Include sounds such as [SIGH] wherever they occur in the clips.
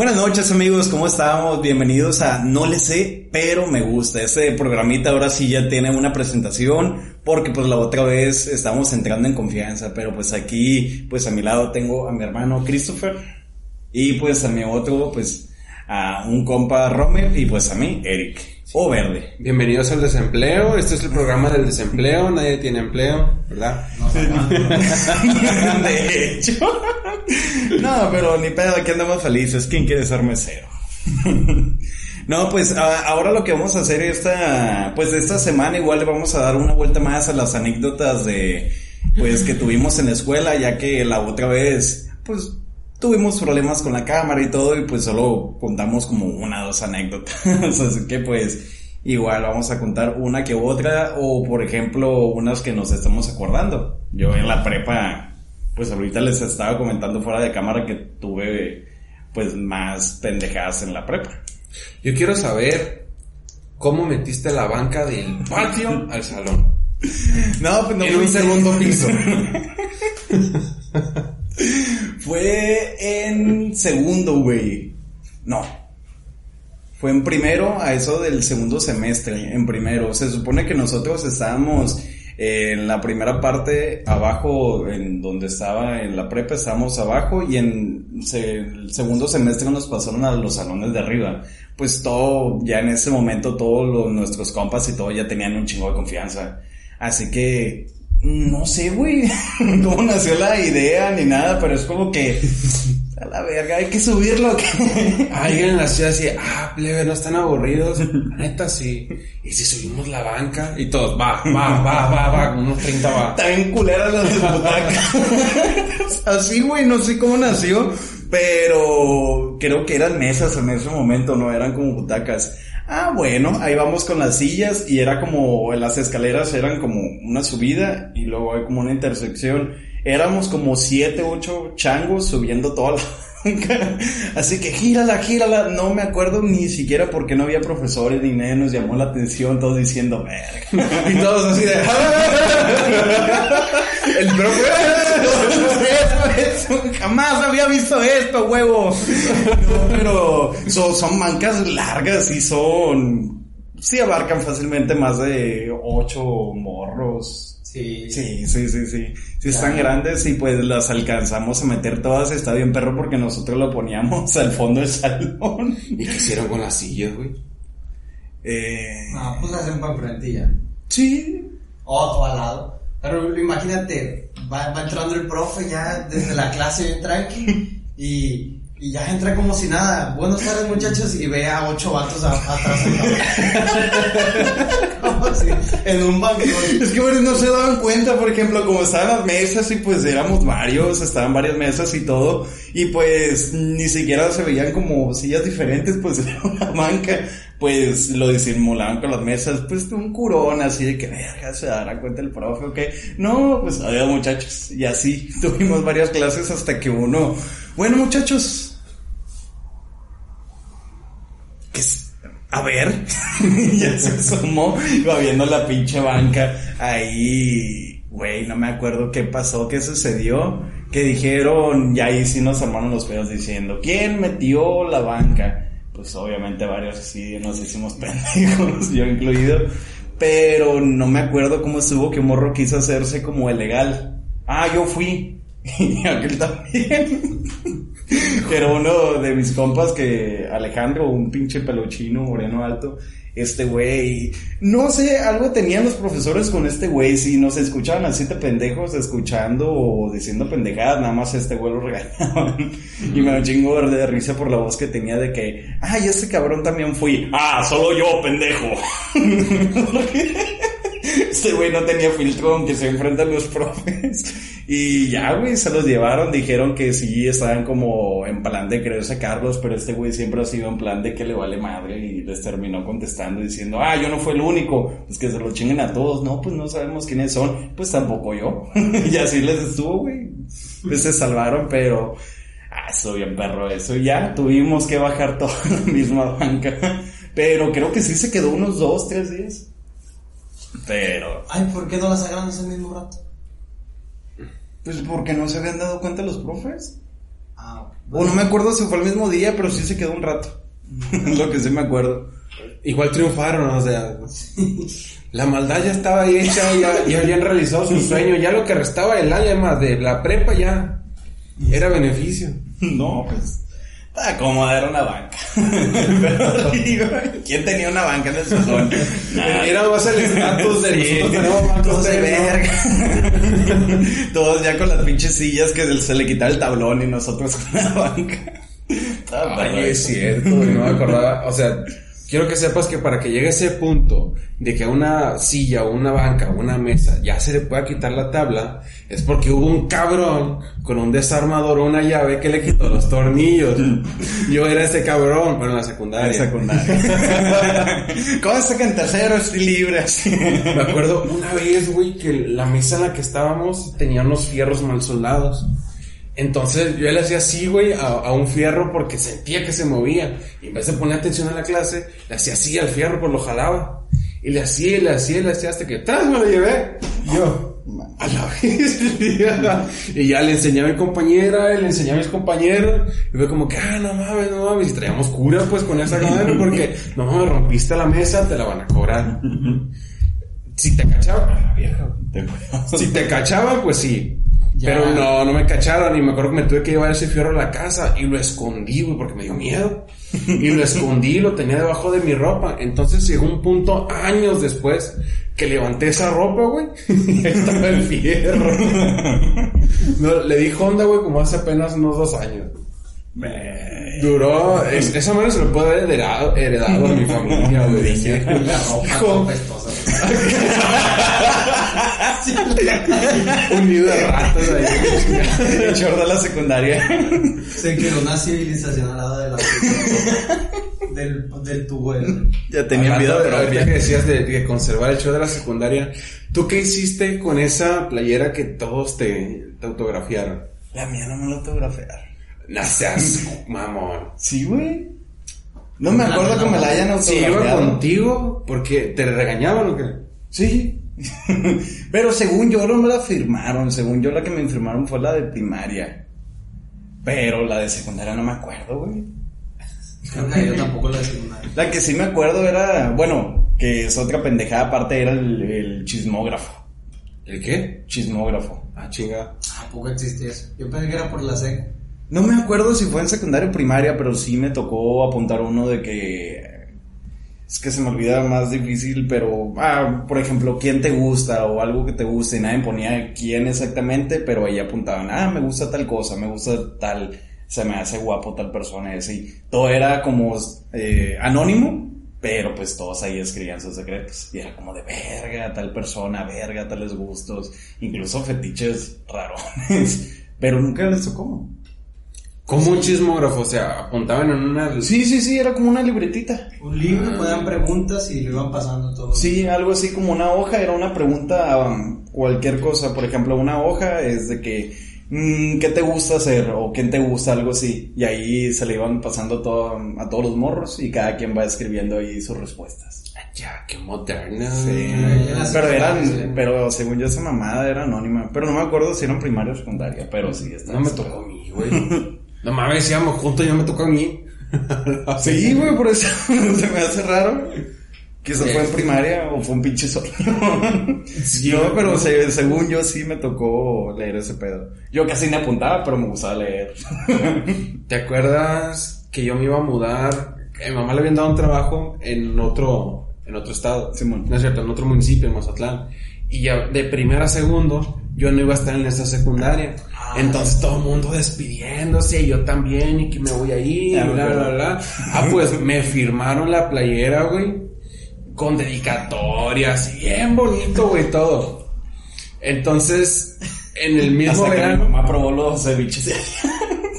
Buenas noches amigos, ¿cómo estamos? Bienvenidos a No le sé, pero me gusta. Este programita ahora sí ya tiene una presentación porque pues la otra vez estamos entrando en confianza, pero pues aquí pues a mi lado tengo a mi hermano Christopher y pues a mi otro pues a un compa Romer y pues a mí Eric o Verde. Bienvenidos al desempleo, este es el programa del desempleo, nadie tiene empleo, ¿verdad? [LAUGHS] de hecho. [LAUGHS] [LAUGHS] No, pero ni pedo, aquí andamos felices. ¿Quién quiere ser mesero? [LAUGHS] No, pues ahora lo que vamos a hacer esta, pues esta semana igual le vamos a dar una vuelta más a las anécdotas de, pues que tuvimos en la escuela, ya que la otra vez, pues tuvimos problemas con la cámara y todo y pues solo contamos como una o dos anécdotas. [LAUGHS] Así que pues igual vamos a contar una que otra o por ejemplo unas que nos estamos acordando. Yo en la prepa, pues ahorita les estaba comentando fuera de cámara que tuve pues más pendejadas en la prepa. Yo quiero saber cómo metiste la banca del patio al salón. [LAUGHS] No, pues no en un segundo piso. [LAUGHS] Fue en segundo, güey. No. Fue en primero, a eso del segundo semestre, en primero. Se supone que nosotros estábamos en la primera parte abajo, en donde estaba en la prepa, estábamos abajo y en el segundo semestre nos pasaron a los salones de arriba. Pues todo, ya en ese momento todos los- nuestros compas y todo ya tenían un chingo de confianza. Así que, no sé, güey, [LAUGHS] cómo nació la idea ni nada, pero es como que, a la verga, hay que subirlo. [LAUGHS] Alguien en la ciudad decía, ah, plebe, no están aburridos. Neta, sí. Y si subimos la banca y todos, va, va, va, va, va, unos 30 va. [LAUGHS] Está bien culera las butacas. [LAUGHS] Así, güey, no sé cómo nació, pero creo que eran mesas en ese momento, no eran como butacas. Ah, bueno, ahí vamos con las sillas y era como, las escaleras eran como una subida y luego hay como una intersección. Éramos como siete, ocho changos subiendo toda la. Así que gírala, gírala. No me acuerdo ni siquiera porque no había profesores ni nadie nos llamó la atención, todos diciendo, verga. Y todos así de, [LAUGHS] el profe, [LAUGHS] jamás había visto esto, huevo. No, pero son, son bancas largas y son. Sí abarcan fácilmente más de ocho morros. Sí. Sí, sí, sí, sí. Sí están grandes y pues las alcanzamos a meter todas. Está bien perro porque nosotros lo poníamos [LAUGHS] al fondo del salón. ¿Y qué hicieron con las sillas, güey? Eh, No, pues hacen para enfrente y ya. sí. O, o al lado. Pero imagínate, va, va entrando el profe ya desde la clase bien tranqui y, y ya entra como si nada. Buenas tardes muchachos y ve a ocho vatos a- atrás. [LAUGHS] [LAUGHS] si en un banco. Es que no se daban cuenta, por ejemplo, como estaban las mesas y pues éramos varios, estaban varias mesas y todo, y pues ni siquiera se veían como sillas diferentes, pues [LAUGHS] era una banca, pues lo disimulaban con las mesas, pues un curón así de que verga, se dará cuenta el profe o. No, pues adiós muchachos, y así [LAUGHS] tuvimos varias clases hasta que uno, bueno muchachos, que es- a ver, [LAUGHS] ya se asomó, iba viendo la pinche banca ahí, güey, no me acuerdo qué pasó, qué sucedió, que dijeron, y ahí sí nos armaron los pedos diciendo, ¿quién metió la banca? Pues obviamente varios sí nos hicimos [LAUGHS] pendejos, yo incluido, pero no me acuerdo cómo estuvo que morro quiso hacerse como el legal. Ah, yo fui, [LAUGHS] y aquel también. Pero uno de mis compas que Alejandro, un pinche peluchino moreno alto, este güey, no sé, algo tenían los profesores con este güey, si nos escuchaban así de pendejos escuchando o diciendo pendejadas, nada más este güey lo regañaban. Y me chingo de risa por la voz que tenía de que, ay, ese cabrón también fui. Ah, solo yo, pendejo. [LAUGHS] Este güey no tenía filtro aunque se enfrenta a los profes. Y ya, güey, se los llevaron. Dijeron que sí estaban como en plan de creerse Carlos, pero este güey siempre ha sido en plan de que le vale madre y les terminó contestando diciendo, ah, yo no fui el único. Pues que se lo chinguen a todos. No, pues no sabemos quiénes son. Pues tampoco yo. [LAUGHS] y así les estuvo, güey. Pues se salvaron, pero... Ah, eso bien perro eso. Ya tuvimos que bajar toda [LAUGHS] la misma banca. Pero creo que sí se quedó unos dos, tres días. Pero, Ay, ¿por qué no las agarran ese mismo rato? Pues porque no se habían dado cuenta los profes. Ah, O no me acuerdo si fue el mismo día, pero sí se quedó un rato. Es [LAUGHS] lo que sí me acuerdo. Igual triunfaron, o sea, [LAUGHS] la maldad ya estaba ahí hecha, ya, ya habían realizado su sueño, ya lo que restaba del año de la prepa ya era beneficio. [LAUGHS] No, pues. Estaba cómoda, era una banca. Pero [LAUGHS] digo, ¿quién tenía una banca en el salón? Nadie. Era más el estatus de Sí, nosotros tenemos bancos todos de ustedes no. verga. [LAUGHS] todos ya con las pinches sillas que se le quitaba el tablón y nosotros con la banca. Estaba Ay, es cierto, no me acordaba. O sea, quiero que sepas que para que llegue ese punto de que a una silla o una banca o una mesa ya se le pueda quitar la tabla, es porque hubo un cabrón con un desarmador o una llave que le quitó los tornillos. [LAUGHS] Yo era ese cabrón, pero en la secundaria. En secundaria. [LAUGHS] Cosa que en tercero estoy libre. [LAUGHS] Me acuerdo una vez, güey, que la mesa en la que estábamos tenía unos fierros mal soldados. Entonces yo le hacía así, güey, a, a un fierro porque sentía que se movía. Y en vez de poner atención a la clase, le hacía así al fierro, pues lo jalaba. Y le hacía, y le hacía, y le hacía hasta que ¡tras! me lo llevé. Y yo, a la vez. [LAUGHS] y ya le enseñé a mi compañera, y le enseñé a mis compañeros. Y fue como que, ah, no mames, no mames. Y traíamos cura, pues, con esa madre, porque, no mames, rompiste la mesa, te la van a cobrar. Si te cachaban, a la vieja. Si te cachaban, pues sí. Ya. Pero no, no me cacharon y me acuerdo que me tuve que llevar ese fierro a la casa y lo escondí, güey, porque me dio miedo. Y lo escondí, lo tenía debajo de mi ropa. Entonces llegó un punto años después que levanté esa ropa, güey, y ahí estaba el fierro. No, le di Honda, güey, como hace apenas unos dos años. Duró, es- esa manera se lo puede haber heredado, heredado a mi familia, güey. [LAUGHS] Dije, La ropa hijo. [LAUGHS] [LAUGHS] un nido de ratas ahí. El short de la secundaria. Se quedó una civilización al lado de la del, del tubo. del- Ya tenía vida Hablando de- ahorita que decías de, de conservar el show de la secundaria, ¿tú qué hiciste con esa playera que todos te, te autografiaron? La mía no me la autografiaron. No seas mamón. Sí, güey. No me acuerdo que me la hayan Si iba autografiado. contigo, porque te regañaban o qué? Sí. [LAUGHS] Pero según yo no me la firmaron. Según yo la que me firmaron fue la de primaria. Pero la de secundaria no me acuerdo, güey. Yo tampoco la que sí me acuerdo era, bueno, que es otra pendejada aparte, era el, el chismógrafo. ¿El qué? Chismógrafo. Ah, chinga. ¿A poco existe eso? Yo pensé que era por la SEC. No me acuerdo si fue en secundaria o primaria, pero sí me tocó apuntar uno de que... Es que se me olvida más difícil, pero... Ah, por ejemplo, ¿quién te gusta? O algo que te guste. Y nadie ponía quién exactamente, pero ahí apuntaban, ah, me gusta tal cosa, me gusta tal... Se me hace guapo tal persona, y. Todo era como eh, anónimo, pero pues todos ahí escribían sus secretos. Y era como de verga, tal persona, verga, tales gustos. Incluso fetiches rarones. [LAUGHS] Pero nunca les tocó. Como un chismógrafo, o sea, apuntaban en una... Sí, sí, sí, era como una libretita. Un libro, Ah. ponían preguntas y lo iban pasando todo. Sí, algo así como una hoja, era una pregunta a um, cualquier cosa. Por ejemplo, una hoja es de que, mm, ¿qué te gusta hacer? O ¿quién te gusta? Algo así. Y ahí se le iban pasando todo, a todos los morros y cada quien va escribiendo ahí sus respuestas. Ya, qué moderna. Sí, pero sí. según yo esa mamada era anónima. Pero no me acuerdo si eran primaria o secundaria, pero sí, está. No me tocó a mí, güey. [LAUGHS] No mames, íbamos juntos y no me tocó a mí. [LAUGHS] Sí, güey, por eso [LAUGHS] se me hace raro. Quizás Sí. fue en primaria o fue un pinche sueño. [LAUGHS] no, pero se- según yo sí me tocó leer ese pedo. Yo casi ni apuntaba, pero me gustaba leer. ¿Te acuerdas que yo me iba a mudar? Que a mi mamá le habían dado un trabajo en otro, en otro estado. Simón. No es cierto, en otro municipio, en Mazatlán. Y ya de primera a segundo, yo no iba a estar en esa secundaria. Ah. Entonces todo el mundo despidiéndose, y yo también, y que me voy a ir, y bla, bla, bla. Ah, pues me firmaron la playera, güey. Con dedicatorias, bien bonito, güey, todo. Entonces, en el mismo Hasta que mi verano. mamá probó los ceviches.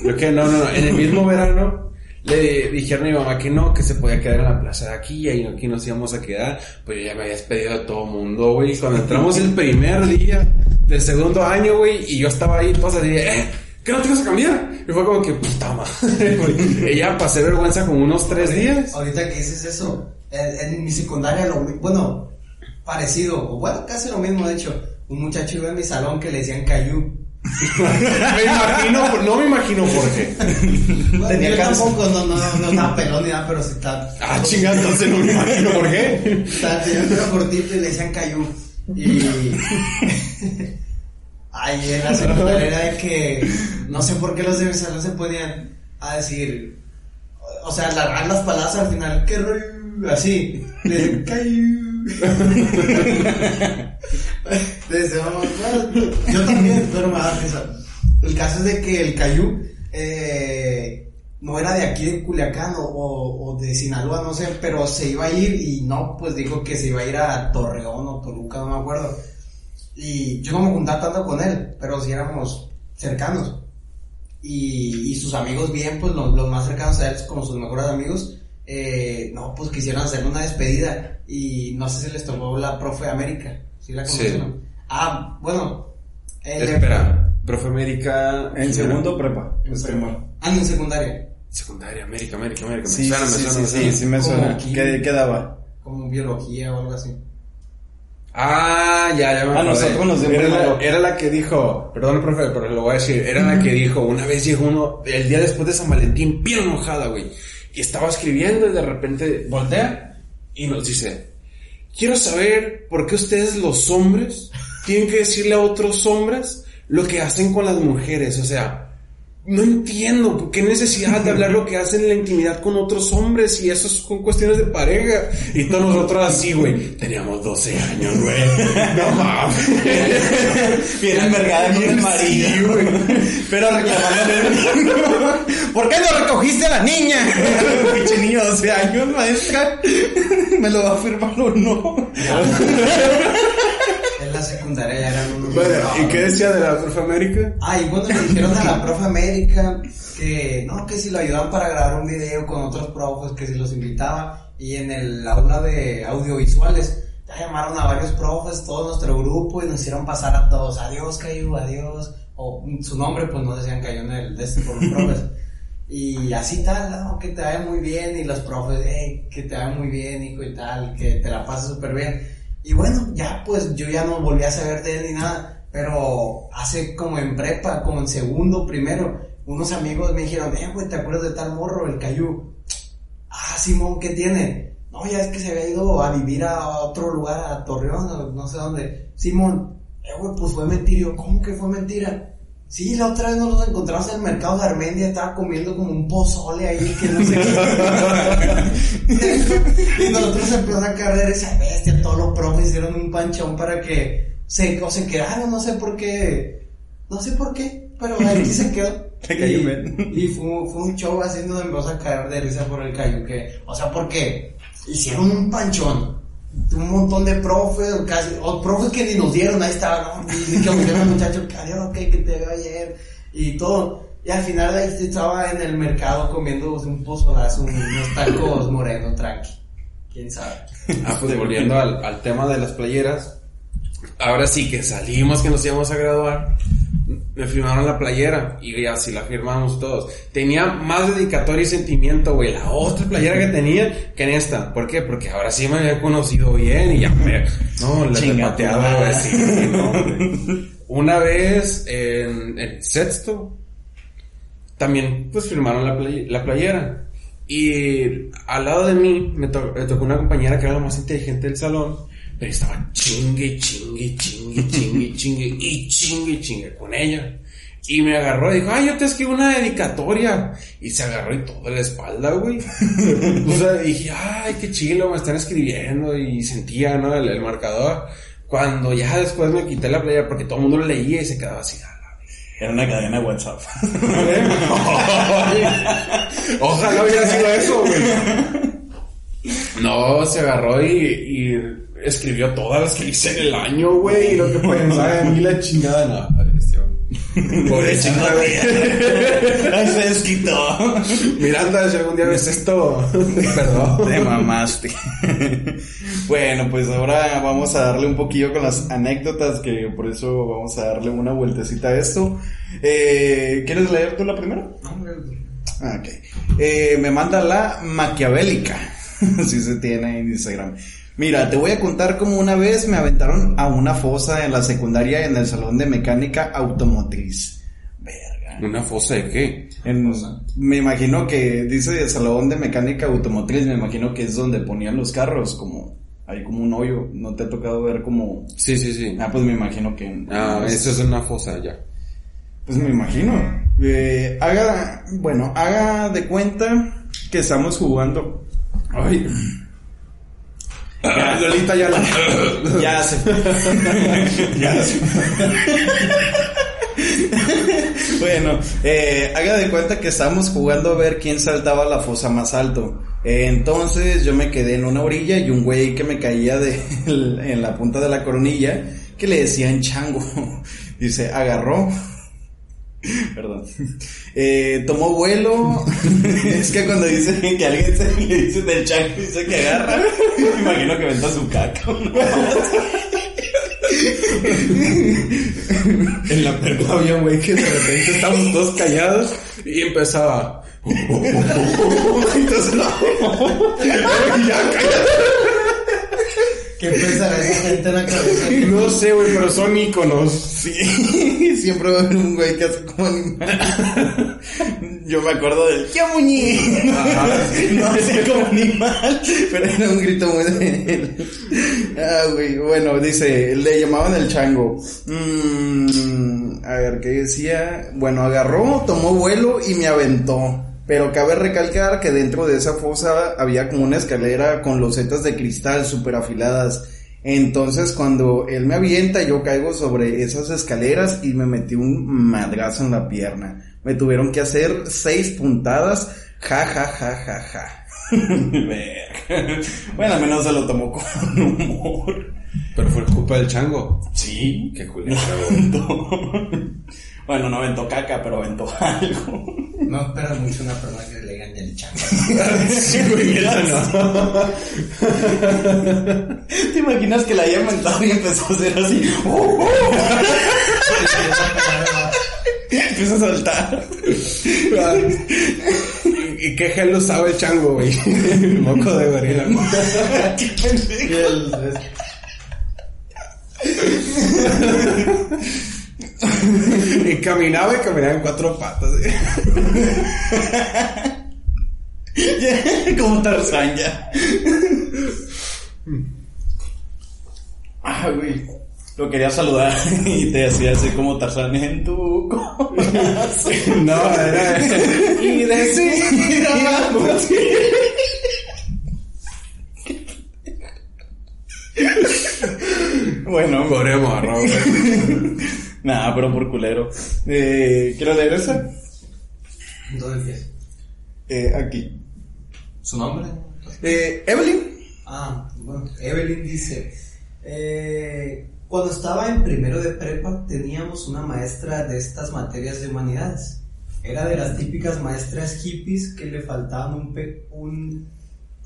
Creo que no, no, no. En el mismo verano le dijeron a mi mamá que no, que se podía quedar en la plaza de aquí y ahí aquí nos íbamos a quedar. Pues yo ya me había despedido de todo mundo, güey. Cuando entramos el primer día del segundo año, güey, y yo estaba ahí, todos así, eh, ¿qué no te vas a cambiar? Y fue como que, puta madre, [LAUGHS] güey. Ella pasé vergüenza como unos tres días. Ahorita que dices eso, en, en mi secundaria, lo, bueno, parecido, o bueno, casi lo mismo, de hecho. Un muchacho iba en mi salón que le decían Cayu. Me imagino, no me imagino por qué. Bueno, Tenía yo cáncer. tampoco, no, no, no estaba pelón ni nada, pero sí está. Ah, chingada, entonces no me imagino por qué. Estaba, tenía un cortito y le decían cayú. Y. [LAUGHS] Ay, en la secundaria era de que. No sé por qué los de mi salón se ponían a decir. O sea, alargar las palabras al final. ¿Qué rollo? Así. Le decían cayú. Bueno, yo también, pero me da. El caso es de que el cayú. Eh, no era de aquí de Culiacán o, de Sinaloa, no sé, pero se iba a ir y no, pues dijo que se iba a ir a Torreón o Toluca, no me acuerdo. Y yo no me juntaba tanto con él, pero sí éramos cercanos. Y, sus amigos bien, pues los, más cercanos a él, como sus mejores amigos, eh, no, pues quisieron hacerle una despedida y no sé si les tomó la profe América, ¿sí la Sí. conocen? Ah, bueno. él- Espera, profe América. En segundo prepa. En Es prepa. como- Ah, no, en secundaria. Secundaria, América, América, América. Me Sí, suena, sí, me sí, suena, sí, me sí, suena. sí me suena. ¿Qué, qué daba? Como biología o algo así. Ah, ya, ya me Ah, acordé. nosotros nos era, la, era la que dijo, perdón, profe, pero lo voy a decir, era la que dijo, una vez llegó uno, el día después de San Valentín, bien enojada, güey, y estaba escribiendo y de repente voltea y nos dice, quiero saber por qué ustedes los hombres tienen que decirle a otros hombres lo que hacen con las mujeres, o sea, no entiendo qué necesidad de [LAUGHS] hablar lo que hacen en la intimidad con otros hombres y eso son cuestiones de pareja. Y todos nosotros así, güey. Teníamos 12 años, güey. [LAUGHS] No mames. Bien envergada con el marido. Sí, güey. Pero reclamándole. [LAUGHS] ¿Por qué no recogiste a la niña? Pinche niño de 12 años, maestra. ¿Me lo va a firmar o no? La secundaria ya eran unos... Bueno, ¿y qué decía de la profe América? Ah, y bueno, le dijeron a la [LAUGHS] profe América que no, que si lo ayudaban para grabar un video con otros profes, que si los invitaba. Y en el aula de audiovisuales, ya llamaron a varios profes, todo nuestro grupo, y nos hicieron pasar a todos. Adiós, Cayu, adiós. O su nombre, pues no decían Cayu en el de este por los [LAUGHS] profes. Y así tal, no, que te vaya muy bien. Y los profes, hey, que te vaya muy bien, hijo, y tal, que te la pases súper bien. Y bueno, ya pues yo ya no volví a saber de él ni nada. Pero hace como en prepa, como en segundo, primero, unos amigos me dijeron, eh, güey, ¿te acuerdas de tal morro, el Cayú? Ah, Simón, ¿qué tiene? No, ya es que se había ido a vivir a otro lugar, a Torreón, no sé dónde. Simón, eh, güey, pues fue mentira. ¿cómo que fue mentira? Sí, la otra vez nos los encontramos en el mercado de Armendia, estaba comiendo como un pozole ahí, que no sé qué. [LAUGHS] y nosotros empezamos a caer de esa bestia, todos los profes hicieron un panchón para que se, o se quedaron, no sé por qué, no sé por qué, pero ahí se quedó. [LAUGHS] Y, y fue, fue un show donde empezamos a caer de risa por el callo, que, o sea, porque hicieron un panchón un montón de profes, o casi, o profes que ni nos dieron, ahí estaban, ¿no? y, que muchacho, adiós, ok, que te veo ayer, y todo. Y al final ahí estaba en el mercado comiendo un pozolazo, unos tacos morenos, tranqui. ¿Quién sabe? Ah, pues volviendo al, al tema de las playeras. Ahora sí que salimos, que nos íbamos a graduar. Me firmaron la playera y así la firmamos todos. Tenía más dedicatoria y sentimiento, güey. La otra playera que tenía que en esta. ¿Por qué? Porque ahora sí me había conocido bien y ya me. No, la güey. sí, no, güey. Una vez en, en sexto, también pues firmaron la, play- la playera. Y al lado de mí me, to- me tocó una compañera que era la más inteligente del salón, pero estaba chingue, chingue, chingue, chingue, [LAUGHS] chingue y chingue, chingue con ella. Y me agarró y dijo, ay, yo te escribo una dedicatoria. Y se agarró y toda la espalda, güey. [LAUGHS] o sea, dije, ay, qué chilo, me están escribiendo. Y sentía, ¿no? El, el marcador. Cuando ya después me quité la playera porque todo el mundo lo leía y se quedaba así, "A la Era una cadena de WhatsApp. [LAUGHS] Ojalá hubiera sido eso, güey. No, se agarró y, y escribió todas las que hice en el año, güey. Y lo que pensaba de mí la chingada, no. güey. Pobre chingada, [LAUGHS] güey. [LAUGHS] Se desquitó. Miranda, si algún día ves esto, [LAUGHS] perdón. Te mamaste. bueno, pues ahora vamos a darle un poquillo con las anécdotas, que por eso vamos a darle una vueltecita a esto. Eh, ¿Quieres leer tú la primera? Ah, ok. Eh, me manda la maquiavélica. si se tiene en Instagram. Mira, te voy a contar cómo una vez me aventaron a una fosa en la secundaria en el salón de mecánica automotriz. Verga. ¿Una fosa de qué? En- me imagino que dice salón de mecánica automotriz, me imagino que es donde ponían los carros, como hay como un hoyo. ¿No te ha tocado ver como... Sí, sí, sí. Ah, pues me imagino que... Ah, eso es una fosa ya. Pues me imagino. Eh, haga, bueno, haga de cuenta que estamos jugando. Ay. Lolita ya la... [LAUGHS] Ya se [LAUGHS] Ya se Bueno, eh, haga de cuenta que estamos jugando a ver quién saltaba la fosa más alto. Eh, entonces yo me quedé en una orilla y un güey que me caía de, [LAUGHS] en la punta de la coronilla que le decían chango. Dice, agarró. [LAUGHS] Perdón. Eh, tomó vuelo. [LAUGHS] es que cuando dice que alguien se le dice del chango dice que agarra. Me imagino que venta su caca. ¿no? [LAUGHS] En la prepa había un güey que de repente estábamos todos callados y empezaba. Entonces, ya ¿Qué pensará esa gente en la cabeza? No sé, güey, pero son íconos. Sí, [LAUGHS] siempre va a haber un güey que hace como animal. Yo me acuerdo del ¡Ya muñe! No hacía como animal, pero era un grito muy de él. Ah, güey, bueno, dice, le llamaban el chango. Mm, a ver, ¿qué decía? Bueno, agarró, tomó vuelo y me aventó. Pero cabe recalcar que dentro de esa fosa había como una escalera con losetas de cristal súper afiladas. Entonces cuando él me avienta yo caigo sobre esas escaleras y me metí un madrazo en la pierna. Me tuvieron que hacer seis puntadas. Ja, ja, ja, ja, ja. [LAUGHS] Bueno, al menos se lo tomó con humor. Pero fue culpa del chango. Sí. Qué culero. [LAUGHS] bueno, no aventó caca, pero aventó [LAUGHS] algo. No esperas mucho una persona que le digan el chango. Sí, güey, no. ¿Te imaginas que la haya inventado y empezó a hacer así? ¡Oh, oh! Empieza a saltar. ¿Y qué gel usaba el chango, güey? Moco de gorila. [LAUGHS] ¡Qué pendejo! Y caminaba y caminaba en cuatro patas. [LAUGHS] Como Tarzán ya. Ah, güey. Lo quería saludar [LAUGHS] y te hacía así como Tarzán en tu. [LAUGHS] No, era. Y decía Bueno, Pobre morro, güey. Nada, pero por culero. Eh, ¿Quiero leer esa? ¿Dónde empieza? Eh, aquí. ¿Su nombre? Eh, Evelyn. Ah, bueno, Evelyn dice, eh, cuando estaba en primero de prepa teníamos una maestra de estas materias de humanidades. Era de las típicas maestras hippies que le faltaban un, pe- un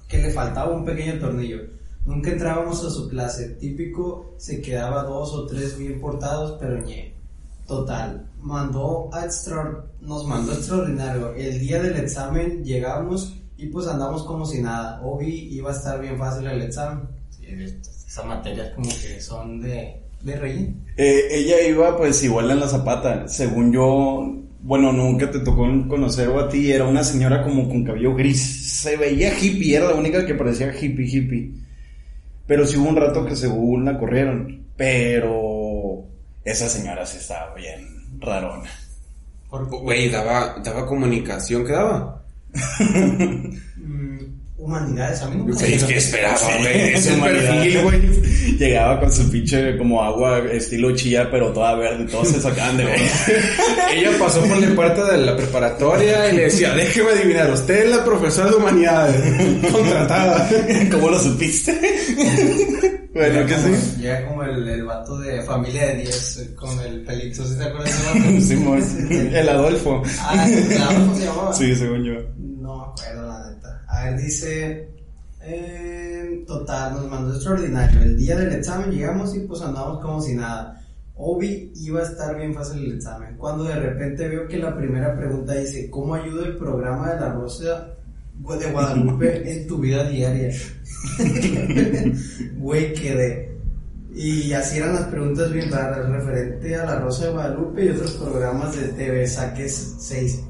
que le faltaba un pequeño tornillo. Nunca entrábamos a su clase. Típico se quedaba dos o tres bien portados, pero ñe. Total, mandó a extra, nos mandó extraordinario. El día del examen llegamos y pues andamos como si nada. Obi iba a estar bien fácil el examen. Sí, esas materias como que son de, de relleno. Eh, ella iba pues igual en la zapata. Según yo, bueno, nunca te tocó conocer o a ti. Era una señora como con cabello gris. Se veía hippie, era la única que parecía hippie, hippie. Pero sí hubo un rato que según la corrieron. Pero esa señora sí estaba bien rarona. Güey, daba, daba comunicación, ¿qué daba? [LAUGHS] Humanidades, a mí nunca Sí, me- ¿qué esperaba, güey? Es el humanidad. perfil, güey. [LAUGHS] Llegaba con su pinche como agua estilo chía, pero toda verde. Todos se sacaban de. [LAUGHS] Ella pasó por la puerta de la preparatoria y le decía, déjeme adivinar, usted es la profesora de humanidades, [LAUGHS] contratada. ¿Cómo lo supiste? bueno, Llega que como- sí. Llega como el, el vato de familia de 10 eh, con el pelito, ¿sí te acuerdas de ese vato? El Adolfo. Ah, claro, ¿cómo se llamaba? Sí, según yo. No me acuerdo, la neta. A ver, dice. eh, total, nos mandó extraordinario. El día del examen llegamos y pues andamos como si nada. Obi iba a estar bien fácil el examen. Cuando de repente veo que la primera pregunta dice: ¿Cómo ayuda el programa de la Rosa de Guadalupe [LAUGHS] en tu vida diaria. [LAUGHS] Güey, quedé. Y así eran las preguntas bien raras, referente a la Rosa de Guadalupe y otros programas de TV, saques 6.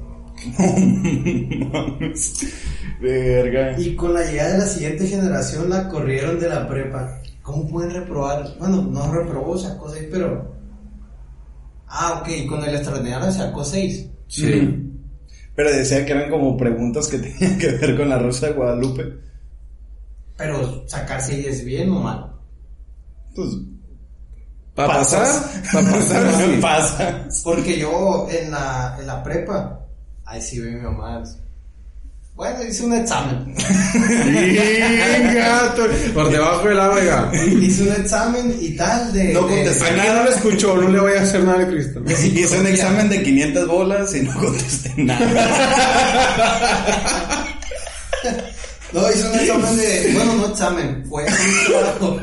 [LAUGHS] Verga. Y con la llegada de la siguiente generación la corrieron de la prepa. ¿Cómo pueden reprobar? Bueno, no reprobó, sacó 6, pero... Ah, ok, con el extraordinario sacó 6. Sí. Pero decía que eran como preguntas que [LAUGHS] tenían que ver con la Rosa de Guadalupe. Pero sacar 6 es bien o mal. Pues. ¿Para pasar? ¿Para pasar? [LAUGHS] Porque yo en la, en la prepa, ahí sí ve mi mamá. Bueno, hice un examen. Tú- por debajo de la vega. hice un examen y tal de... No de- contesté. Aquí no lo escuchó, no le voy a hacer nada de Cristo. de Hice un examen de 500 bolas y no contesté nada. No, hice un examen de... Bueno, no examen, fue un trabajo.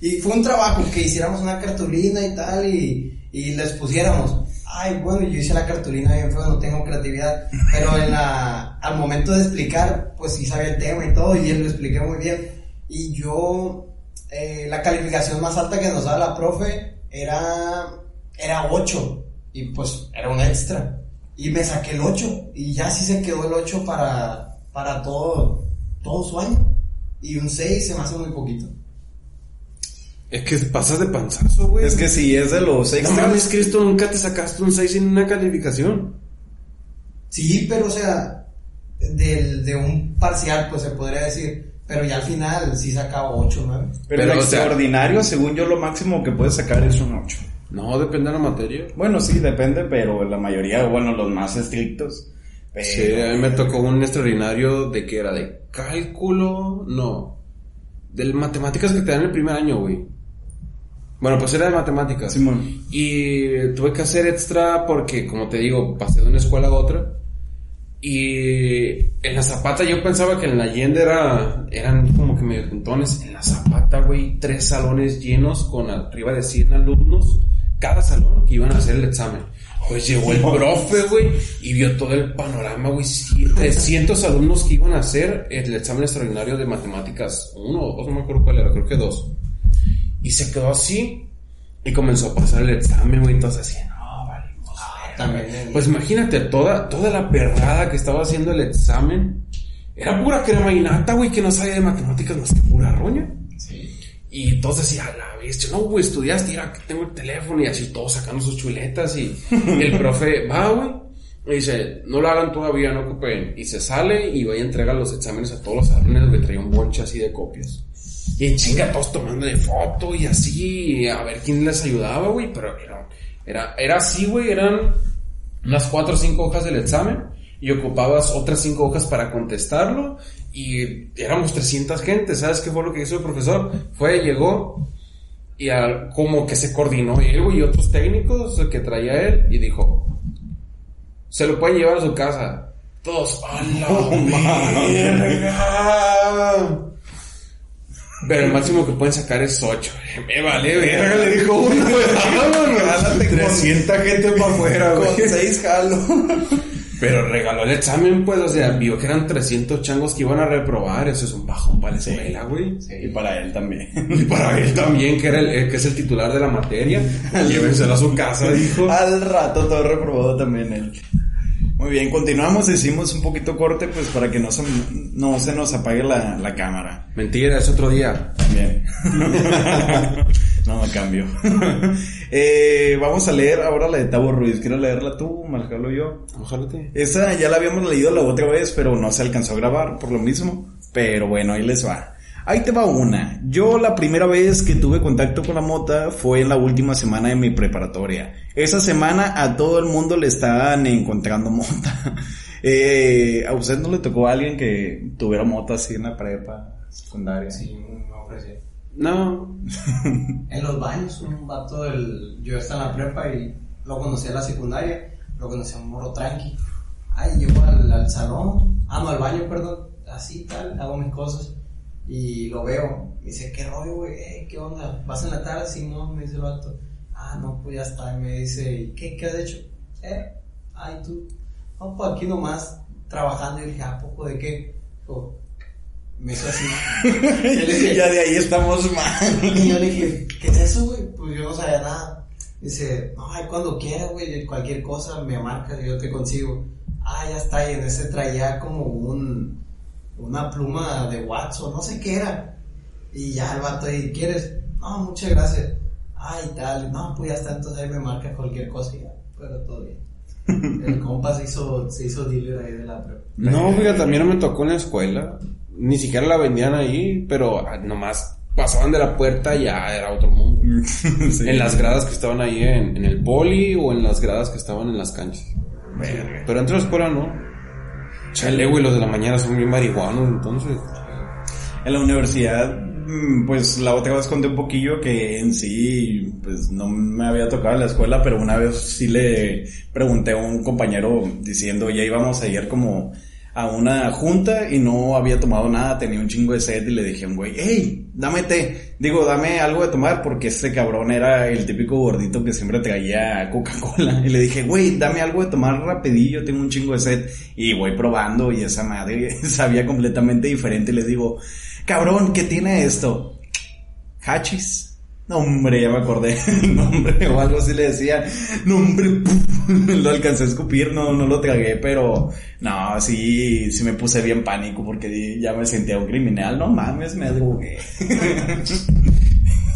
Y fue un trabajo que hiciéramos una cartulina y tal y, y les pusiéramos. Ay, bueno, yo hice la cartulina bien feo, no tengo creatividad. Pero en la, al momento de explicar, pues sí sabía el tema y todo y él lo expliqué muy bien. Y yo, eh, la calificación más alta que nos daba la profe era, era 8. Y pues era un extra. Y me saqué el 8. Y ya sí se quedó el 8 para, para todo, todo su año. Y un 6 se me hace muy poquito. Es que pasas de panzazo, güey. es que si es de los No extras. mames, Cristo, nunca te sacaste un 6 en una calificación. Sí, pero o sea, del, de un parcial, pues se podría decir. Pero ya al final sí sacaba 8, 9. Pero, Pero, el o sea- extraordinario, según yo, lo máximo que puedes sacar es un 8. No, depende de la materia. Bueno, sí, depende, pero la mayoría, bueno, los más estrictos. Pero, Sí, a mí me tocó un extraordinario de que era de cálculo, no, del matemáticas que te dan el primer año, güey. Bueno, pues era de matemáticas. Simón. Y tuve que hacer extra porque, como te digo, pasé de una escuela a otra. Y en la Zapata yo pensaba que en la Allende era, eran como que medio tontones. En la Zapata, güey, tres salones llenos con arriba de 100 alumnos. Cada salón que iban a hacer el examen. Pues llegó el profe, güey, y vio todo el panorama, güey. 300 alumnos que iban a hacer el examen extraordinario de matemáticas. Uno o dos, no me acuerdo cuál era, creo que dos. Y se quedó así. Y comenzó a pasar el examen, güey. Entonces así, no, vale. También. en- Pues imagínate, toda, toda la perrada que estaba haciendo el examen. Era pura crema y nata, güey, que no sabía de matemáticas más que pura roña. sí. Y entonces decía, a la bestia, no, güey, estudiaste, mira, que tengo el teléfono y así todos sacando sus chuletas y [LAUGHS] el profe va, güey, y dice, no lo hagan todavía, no ocupen. Y se sale y va y entrega los exámenes a todos los alumnos, güey, traía un bonche así de copias. Y en chinga todos tomando de foto y así, a ver quién les ayudaba, güey, pero era, era, era así, güey, eran unas cuatro o cinco hojas del examen y ocupabas otras cinco hojas para contestarlo y éramos 300 gente, ¿sabes qué fue lo que hizo el profesor? Fue, llegó y al- como que se coordinó él güey, y otros técnicos que traía él y dijo, se lo pueden llevar a su casa. Todos, ¡a la verga! Pero el máximo que pueden sacar es 8. [LAUGHS] Me vale, verga, le dijo uno. [LAUGHS] Jálate con- 300 gente para afuera, Con güey. 6 jalo. [LAUGHS] Pero regaló el examen, pues, o sea, vio que eran 300 changos que iban a reprobar. Eso es un bajón para la escuela, güey. Y para él también. Y para él también, que, era el, eh, que es el titular de la materia. Llévenselo a su casa, dijo. Al rato todo reprobado también él. Muy bien, continuamos, hicimos un poquito corte pues para que no se, no se nos apague la, la cámara. Mentira, es otro día. También. [LAUGHS] no me cambio. [LAUGHS] eh, vamos a leer ahora la de Tavo Ruiz. ¿Quieres leerla tú, Malcalo yo? Ojalá Esa ya la habíamos leído la otra vez, pero no se alcanzó a grabar por lo mismo. Pero bueno, ahí les va. Ahí te va una. Yo la primera vez que tuve contacto con la mota fue en la última semana de mi preparatoria. Esa semana a todo el mundo le estaban encontrando mota. [LAUGHS] Eh, ¿A usted no le tocó a alguien que tuviera mota así en la prepa secundaria? Sí, me ofrecí. No. [LAUGHS] En los baños, un vato del. Yo estaba en la prepa y lo conocí en la secundaria. Lo conocí a un morro tranqui. Ay, llego al, al salón. Ah, no, al baño, perdón. Así, tal, hago mis cosas. Y lo veo. Me dice, ¿qué rollo, güey? Eh, ¿Qué onda? ¿Vas en la tarde? No, me dice el vato. Ah, no, pues ya está. Y me dice, ¿y qué, qué has hecho? Eh, ay, tú. No, pues aquí nomás trabajando. Y dije, ¿a poco de qué? Me hizo así. [LAUGHS] ya de ahí estamos mal. Y yo le dije, ¿qué es eso, güey? Pues yo no sabía nada. Dice, ay, cuando quieras, güey, cualquier cosa me marcas y yo te consigo. Ah, ya está, y en ese traía como un, una pluma de Watson, no sé qué era. Y ya el vato ahí, ¿quieres? No, muchas gracias. Ay, tal, no, pues ya está, entonces ahí me marcas cualquier cosa y ya, pero todo bien. [LAUGHS] El compa se hizo, se hizo dealer ahí de la prepa. No, fíjate, también no me tocó en la escuela. Ni siquiera la vendían ahí, pero ah, nomás pasaban de la puerta y ya era otro mundo. [LAUGHS] Sí. En las gradas que estaban ahí en, en el poli o en las gradas que estaban en las canchas. Pero dentro de la escuela no. Chale, güey, los de la mañana son bien marihuanos, entonces. En la universidad, mm, pues la otra vez conté un poquillo que en sí, pues no me había tocado en la escuela, pero una vez sí le pregunté a un compañero diciendo, ya íbamos a ir como a una junta y no había tomado nada, tenía un chingo de sed y le dije a un güey, hey, dame té, digo, dame algo de tomar porque este cabrón era el típico gordito que siempre traía Coca-Cola [LAUGHS] y le dije, güey, dame algo de tomar rapidillo, tengo un chingo de sed y voy probando y esa madre [LAUGHS] sabía completamente diferente y le digo, cabrón, ¿qué tiene esto? Hachis. No, hombre, ya me acordé. [LAUGHS] No, hombre, o algo así le decía. No, hombre, [LAUGHS] lo alcancé a escupir, no, no lo tragué, pero no, sí, sí me puse bien pánico porque ya me sentía un criminal. No mames, me drogué. [LAUGHS]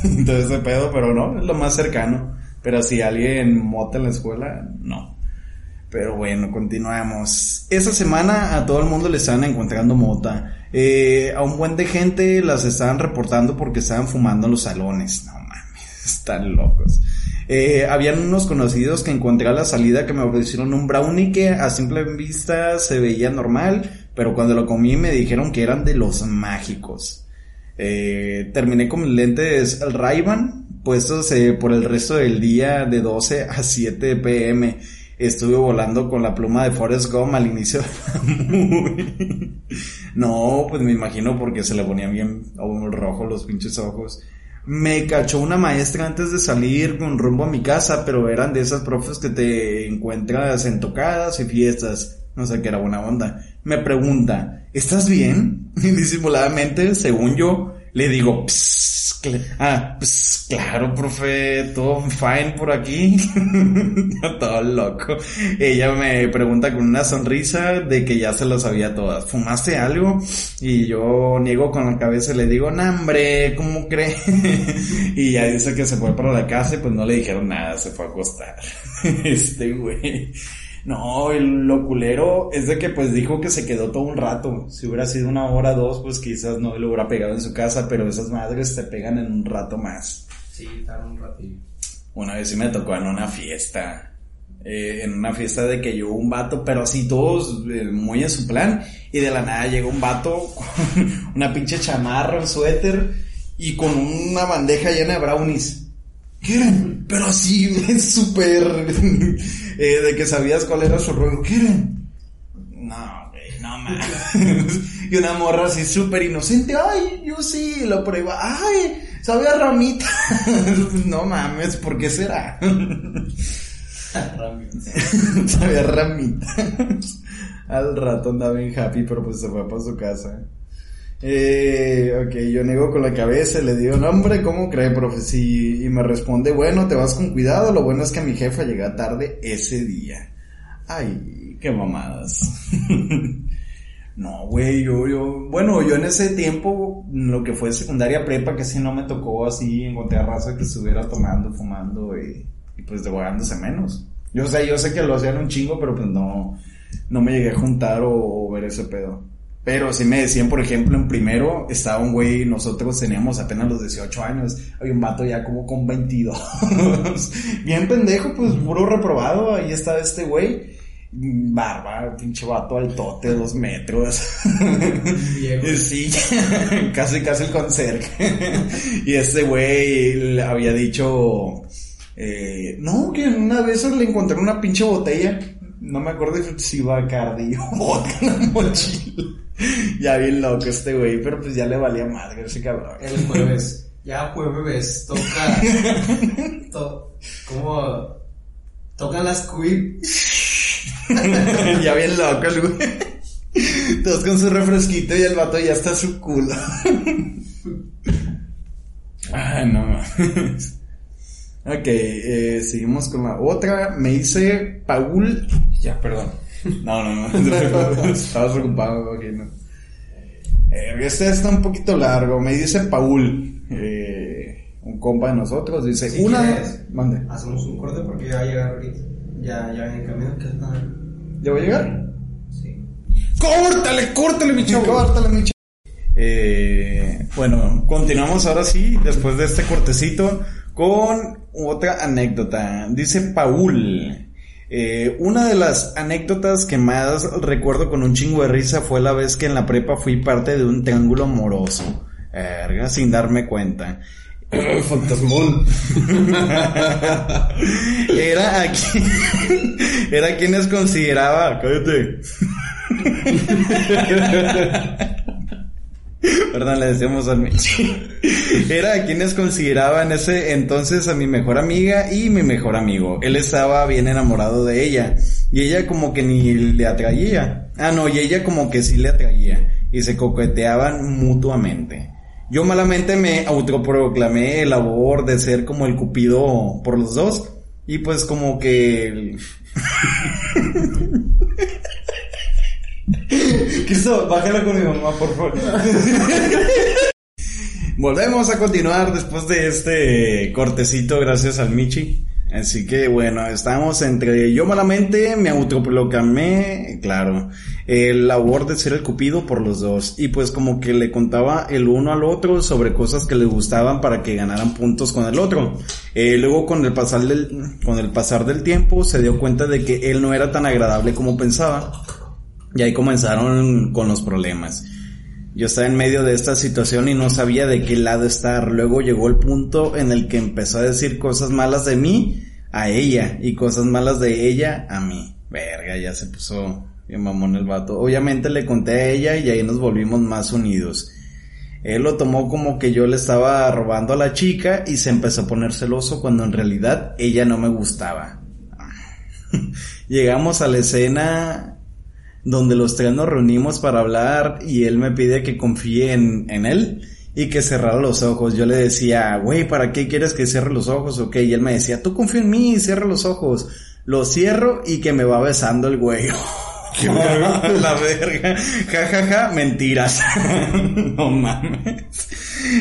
Entonces ese pedo, pero no, es lo más cercano. Pero si alguien mota en la escuela, no. Pero bueno, continuamos. Esa semana a todo el mundo le estaban encontrando mota. Eh, a un buen de gente las estaban reportando porque estaban fumando en los salones. No están locos. Eh, habían unos conocidos que encontré a la salida que me ofrecieron un brownie que a simple vista se veía normal, pero cuando lo comí me dijeron que eran de los mágicos. Eh, terminé con lentes Ray-Ban puestos eh, por el resto del día de 12 a 7 pm. Estuve volando con la pluma de Forrest Gump al inicio de la. [LAUGHS] No, pues me imagino porque se le ponían bien rojos los pinches ojos. Me cachó una maestra antes de salir con rumbo a mi casa, pero eran de esas profes que te encuentras en tocadas y fiestas. No sé qué era buena onda. Me pregunta, ¿estás bien? [LAUGHS] Y disimuladamente, según yo, le digo, "Psst, cl- ah, psst, claro, profe, todo fine por aquí. [LAUGHS] Todo loco. Ella me pregunta con una sonrisa de que ya se lo sabía todas. ¿Fumaste algo? Y yo niego con la cabeza y le digo, no, hombre, ¿cómo cree? [LAUGHS] y ya dice que se fue para la casa y pues no le dijeron nada, se fue a acostar. [LAUGHS] este güey. No, el lo culero es de que pues dijo que se quedó todo un rato. Si hubiera sido una hora o dos, pues quizás no lo hubiera pegado en su casa, pero esas madres te pegan en un rato más. Sí, tarda un ratillo. Una vez sí me tocó en una fiesta. eh, en una fiesta de que llegó un vato, pero así todos eh, muy en su plan. Y de la nada llegó un vato con [LAUGHS] una pinche chamarra, un suéter y con una bandeja llena de brownies. ¿Qué eran? Pero así, [LAUGHS] súper. Eh, de que sabías cuál era su rollo. ¿Qué eran? No, güey, no mames. [LAUGHS] y una morra así súper inocente. Ay, yo sí, lo prueba. Ay, sabe a ramita. [LAUGHS] no mames, ¿por qué será? [LAUGHS] sabe a ramita. Al rato andaba bien happy, pero pues se fue para su casa. Eh, ok, yo niego con la cabeza le digo, no hombre, ¿cómo cree, profe? Y me responde, bueno, te vas con cuidado, lo bueno es que mi jefa llega tarde ese día. Ay, qué mamadas. [LAUGHS] no, güey, yo, yo, bueno, yo en ese tiempo, lo que fue secundaria prepa, que sí no me tocó así encontrar raza que estuviera tomando, fumando y, y pues devorándose menos. Yo sé, yo sé que lo hacían un chingo, pero pues no, no me llegué a juntar o, o ver ese pedo. Pero sí me decían, por ejemplo, en primero estaba un güey, nosotros teníamos apenas los 18 años, hay un vato ya como con 22. [LAUGHS] Bien pendejo, pues puro reprobado, ahí estaba este güey. Barba, pinche vato altote, dos metros. [LAUGHS] Sí, [LAUGHS] casi, casi el conserje. y este güey le había dicho, eh, no, que una vez le encontré una pinche botella. No me acuerdo si iba cardio o vodka en la mochila. [LAUGHS] ya bien loco este güey, pero pues ya le valía madre ese cabrón. El jueves. Ya jueves toca. [LAUGHS] to- ¿Cómo? Tocan las quip. [LAUGHS] ya bien loco el güey. Todos con su refresquito y el vato ya está a su culo. ah, no mames. Ok, eh, seguimos con la otra. Me dice Paul. Ya, perdón. No, no, no. Estaba preocupado, ok, no. Eh, este está un poquito largo. Me dice Paul. Eh, un compa de nosotros. Dice, Si una. quieres, Mande. Hacemos un corte porque ya va a llegar ahorita. Ya, ya en camino que está. ¿Ya voy a llegar? Sí. ¡Córtale, córtale, mi chavo! Córtale, mi ch- Eh, bueno, continuamos ahora sí, después de este cortecito, con otra anécdota. Dice Paul. Eh, una de las anécdotas que más recuerdo con un chingo de risa fue la vez que en la prepa fui parte de un triángulo amoroso. Verga, sin darme cuenta. [COUGHS] Fantasmón. [LAUGHS] Era aquí. [LAUGHS] Era quienes consideraba. Cállate. [LAUGHS] Perdón, le decíamos al Michi. Era a quienes consideraba en ese entonces a mi mejor amiga y mi mejor amigo. Él estaba bien enamorado de ella. Y ella como que ni le atraía. Ah, no, y ella como que sí le atraía. Y se coqueteaban mutuamente. Yo malamente me autoproclamé el labor de ser como el cupido por los dos. Y pues como que... [LAUGHS] Cristo, bájala con mi mamá, por favor. [LAUGHS] Volvemos a continuar después de este cortecito gracias al Michi. Así que bueno, estamos entre yo malamente me autoproclamé, claro, el labor de ser el cupido por los dos. Y pues como que le contaba el uno al otro sobre cosas que le gustaban para que ganaran puntos con el otro. Eh, luego con el pasar del, con el pasar del tiempo se dio cuenta de que él no era tan agradable como pensaba. Y ahí comenzaron con los problemas. Yo estaba en medio de esta situación y no sabía de qué lado estar. Luego llegó el punto en el que empezó a decir cosas malas de mí a ella y cosas malas de ella a mí. Verga, ya se puso bien mamón el vato. Obviamente le conté a ella y ahí nos volvimos más unidos. Él lo tomó como que yo le estaba robando a la chica y se empezó a poner celoso cuando en realidad ella no me gustaba. [LAUGHS] Llegamos a la escena donde los tres nos reunimos para hablar y él me pide que confíe en, en él y que cerrara los ojos. Yo le decía, güey, ¿para qué quieres que cierre los ojos? Ok, y él me decía, tú confía en mí, cierra los ojos. Lo cierro y que me va besando el güey. [LAUGHS] ¡Qué [LAUGHS] la verga! Ja, ja, ja, mentiras. [LAUGHS] no mames.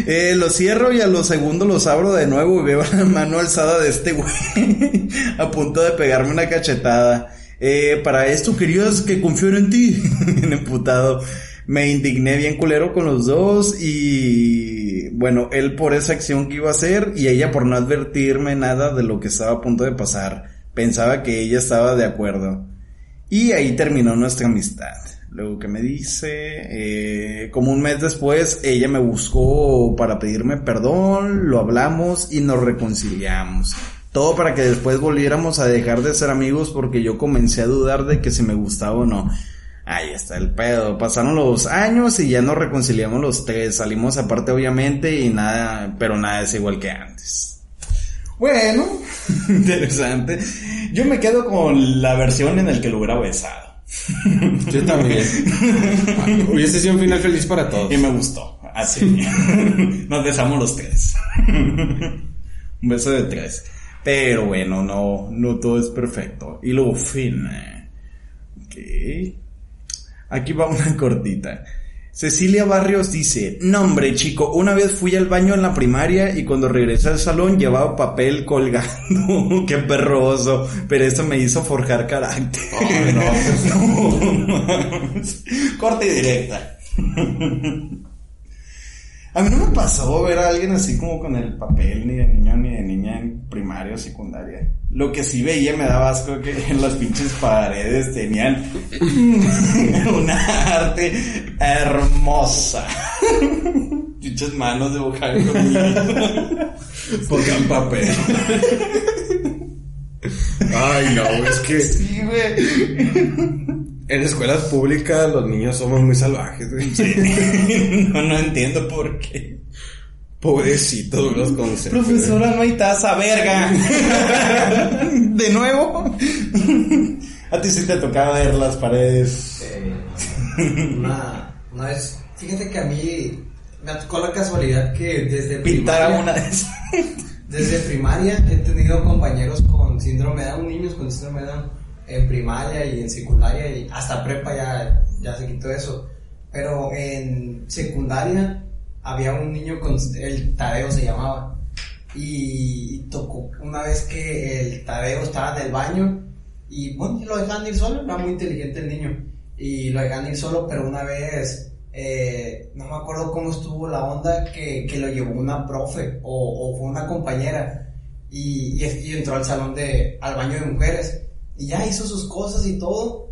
Eh, lo cierro y a los segundos los abro de nuevo y veo la mano alzada de este güey. a punto de pegarme una cachetada. Eh, para esto querías que confiara en ti. [LAUGHS] Bien emputado. Me indigné bien culero con los dos y bueno, él por esa acción que iba a hacer y ella por no advertirme nada de lo que estaba a punto de pasar. Pensaba que ella estaba de acuerdo. Y ahí terminó nuestra amistad. Luego que me dice, eh, como un mes después, ella me buscó para pedirme perdón, lo hablamos y nos reconciliamos. Todo para que después volviéramos a dejar de ser amigos porque yo comencé a dudar de que si me gustaba o no. Ahí está el pedo. Pasaron los años y ya nos reconciliamos los tres. Salimos aparte obviamente y nada, pero nada es igual que antes. Bueno, [LAUGHS] interesante. Yo me quedo con la versión en la que lo hubiera besado. Yo también. [LAUGHS] Hubiese sido un final feliz para todos. Y me gustó. Así. [LAUGHS] Nos besamos los tres. un beso de tres. Pero bueno, no, no todo es perfecto. Y luego fin. Ok. Aquí va una [LAUGHS] cortita. Cecilia Barrios dice, no hombre chico, una vez fui al baño en la primaria y cuando regresé al salón llevaba papel colgando, [LAUGHS] qué perroso, pero eso me hizo forjar carácter. Ay, no, pues [LAUGHS] no. Corte y directa. A mí no me pasó ver a alguien así como con el papel ni de niño ni de niña en primaria o secundaria. Lo que sí veía me daba asco que [LAUGHS] en las pinches paredes tenían [LAUGHS] una arte hermosa. [LAUGHS] Pinches manos de boca Pongan papel. Ay, no, es que Sí, güey. En escuelas públicas los niños somos muy salvajes, güey. [LAUGHS] No, no entiendo por qué. Pobrecitos los conceptos. Profesora, no hay taza, verga. [LAUGHS] ¿De nuevo? A ti sí te tocaba ver las paredes. Eh, Una, una vez, fíjate que a mí me tocó la casualidad que desde Pintar a primaria, una vez. desde primaria he tenido compañeros con síndrome de Down, niños con síndrome de Down, en primaria y en secundaria y hasta prepa ya, ya se quitó eso. Pero en secundaria había un niño con, el Tadeo se llamaba, y tocó una vez que el Tadeo estaba en el baño y bueno, lo dejaban ir solo, era muy inteligente el niño, y lo dejaban ir solo, pero una vez, eh, no me acuerdo cómo estuvo la onda, que, que lo llevó una profe o, o fue una compañera, y, y, y entró al salón de, al baño de mujeres, y ya hizo sus cosas y todo,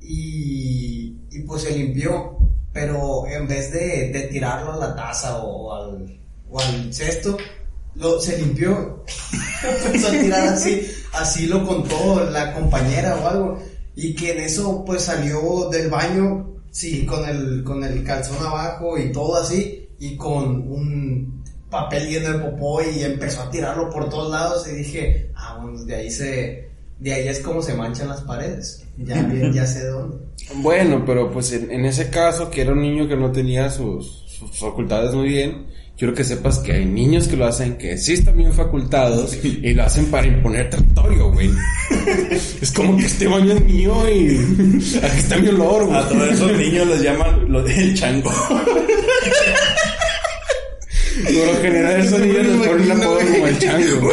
y, y pues se limpió, pero en vez de, de tirarlo a la taza o al, o al cesto, lo, se limpió, [LAUGHS] empezó a tirar así, así lo contó la compañera o algo, y que en eso pues salió del baño, sí, con el, con el calzón abajo y todo así, y con un papel lleno de popó y empezó a tirarlo por todos lados. Y dije, ah, bueno, de ahí se, de ahí es como se manchan las paredes, ya, bien, [LAUGHS] ya sé dónde. Bueno, pero pues en, en ese caso, que era un niño que no tenía sus, sus facultades muy bien, quiero que sepas que hay niños que lo hacen que sí están bien facultados y lo hacen para imponer territorio, güey. [LAUGHS] es como que este baño es mío y aquí está mi olor, güey. A todos esos niños les llaman lo del chango. [LAUGHS] Por lo general esos niños les ponen la apodo como el chango.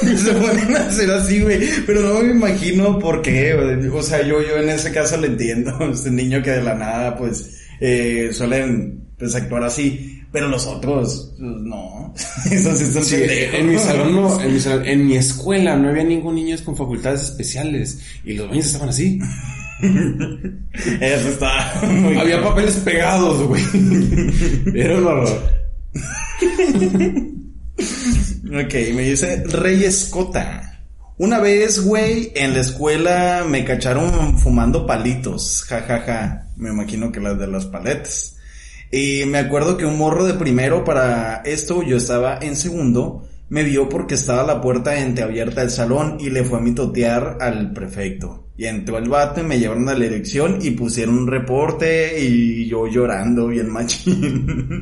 [LAUGHS] Se ponen a hacer así, güey. Pero no me imagino por qué. O sea, yo, yo en ese caso lo entiendo. [LAUGHS] Este niño que de la nada, pues, eh, suelen pues, actuar así. Pero los otros, pues, no. [LAUGHS] Sí en mi salón no, en mi salón- en mi escuela no había ningún niño con facultades especiales y los baños estaban así. Eso está muy Había papeles pegados, güey. Era un horror. [LAUGHS] Ok, me dice Reyes Cota. Una vez, güey, en la escuela me cacharon fumando palitos. Ja, ja, ja. Me imagino que las de las paletas. Y me acuerdo que un morro de primero para esto, yo estaba en segundo, me vio porque estaba la puerta entreabierta del salón y le fue a mitotear al prefecto. Y entró el vato y me llevaron a la dirección y pusieron un reporte y yo llorando bien [LAUGHS] machín.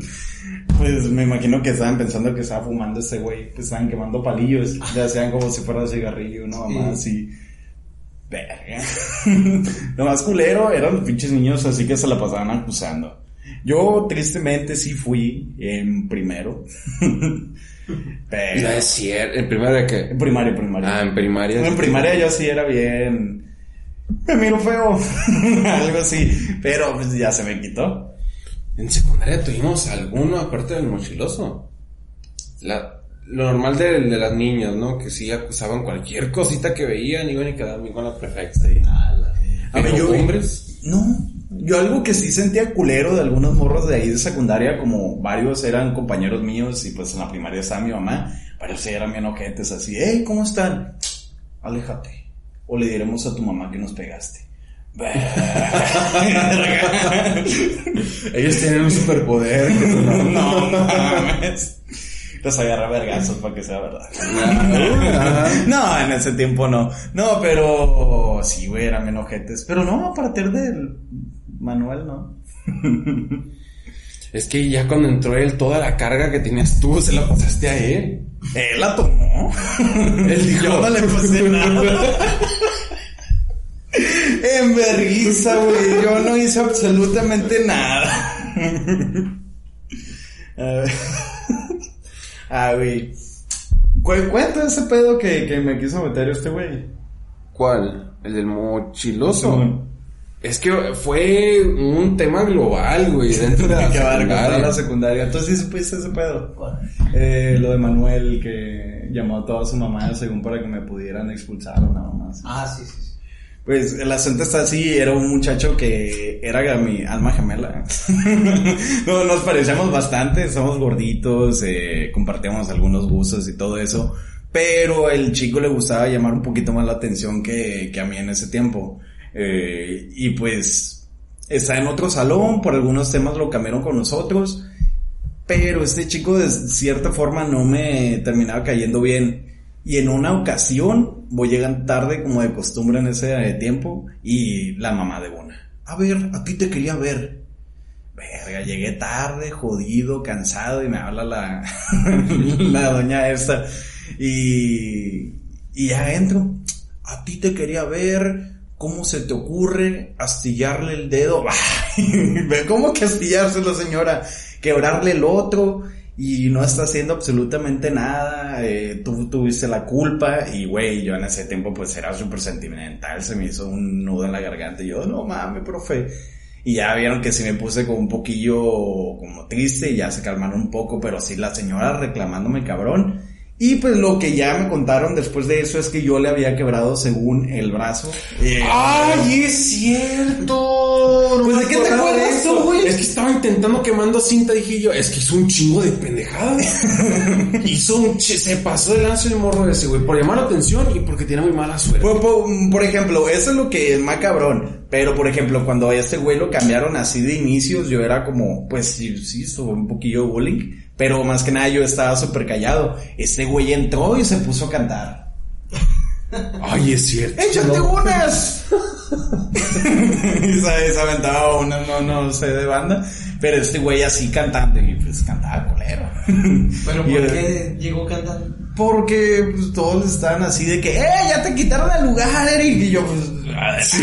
Pues me imagino que estaban pensando que estaba fumando ese güey, pues estaban quemando palillos, le hacían como si fuera cigarrillo, una mamá así. Verga. [LAUGHS] Lo más culero eran los pinches niños así que se la pasaban acusando. Yo tristemente sí fui en primero. [LAUGHS] Pero... No es cierto. ¿En primaria qué? En primaria, primaria. Ah, en primaria. En primaria yo sí era bien. Me miro feo. [LAUGHS] Algo así. Pero pues ya se me quitó. En secundaria tuvimos alguno aparte del mochiloso. La, lo normal de, de las niñas, ¿no? Que sí acusaban cualquier cosita que veían, iban y quedaban bien con la prefecta. A ver, Pero yo- hombres, No. Yo algo que sí sentía culero de algunos morros de ahí de secundaria, como varios eran compañeros míos y pues en la primaria estaba mi mamá, varios sí eran bien ojetes así, hey, ¿cómo están? Aléjate. O le diremos a tu mamá que nos pegaste. Verga. [LAUGHS] ellos tienen un superpoder. no. No mames. Los agarra vergazos para que sea verdad. [LAUGHS] No, en ese tiempo no. No, pero sí, güey, eran bien ojetes. Pero no, a partir del Manuel, no. [LAUGHS] Es que ya cuando entró él, toda la carga que tenías tú se la pasaste a él. Él la tomó. [LAUGHS] Él dijo, Yo no le pasé [LAUGHS] nada. En vergüenza, güey. Yo no hice absolutamente nada. A ver. [LAUGHS] Ah, güey. Cu- Cuenta ese pedo que, que me quiso meter este güey. ¿Cuál? ¿El del mochiloso? Es que fue un tema global, güey, dentro de la [LAUGHS] que va a secundaria. la secundaria. Entonces sí supiste ese pedo. Eh, lo de Manuel que llamó a toda su mamá según para que me pudieran expulsar o nada más. Ah, sí, sí. sí. Pues el asunto está así, era un muchacho que era mi alma gemela. [LAUGHS] no, nos parecíamos bastante, somos gorditos, eh, compartíamos algunos gustos y todo eso. Pero el chico le gustaba llamar un poquito más la atención que, que a mí en ese tiempo. Eh, y pues está en otro salón, por algunos temas lo cambiaron con nosotros. Pero este chico de cierta forma no me terminaba cayendo bien. Y en una ocasión voy llegando tarde como de costumbre en ese tiempo y la mamá de una. a ver, a ti te quería ver. Verga, llegué tarde, jodido, cansado y me habla la, [LAUGHS] la doña esta. Y, y ya entro. A ti te quería ver. ¿Cómo se te ocurre astillarle el dedo? [LAUGHS] ¿Cómo que astillárselo, señora? Quebrarle el otro y no está haciendo absolutamente nada, eh, tú tuviste la culpa y güey, yo en ese tiempo pues era súper sentimental, se me hizo un nudo en la garganta y yo, no mames, profe. Y ya vieron que sí me puse como un poquillo como triste y ya se calmaron un poco, pero sí la señora reclamándome cabrón. Y pues lo que ya me contaron después de eso es que yo le había quebrado según el brazo. Eh, ¡Ay, es cierto! pues de qué te acuerdas tú, güey. Es que estaba intentando quemando cinta, dije yo, es que hizo un chingo de pendejadas. [LAUGHS] hizo un se pasó de lanza el morro ese, güey, por llamar la atención y porque tiene muy mala suerte. Por, por, por, ejemplo, eso es lo que es más cabrón. Pero por ejemplo, cuando a este güey lo cambiaron así de inicios, yo era como, pues sí, sí, estuvo un poquillo de bullying. Pero más que nada yo estaba súper callado. Este güey entró y se puso a cantar. [LAUGHS] Ay, es cierto. ¡Échate unas! [LAUGHS] [LAUGHS] y se, se aventaba una, no, no sé de banda. Pero este güey así cantando y pues cantaba colero. ¿Pero por qué llegó cantando? Porque pues, todos estaban así de que, ¡eh! Ya te quitaron el lugar, Eric. Y yo, pues, sí,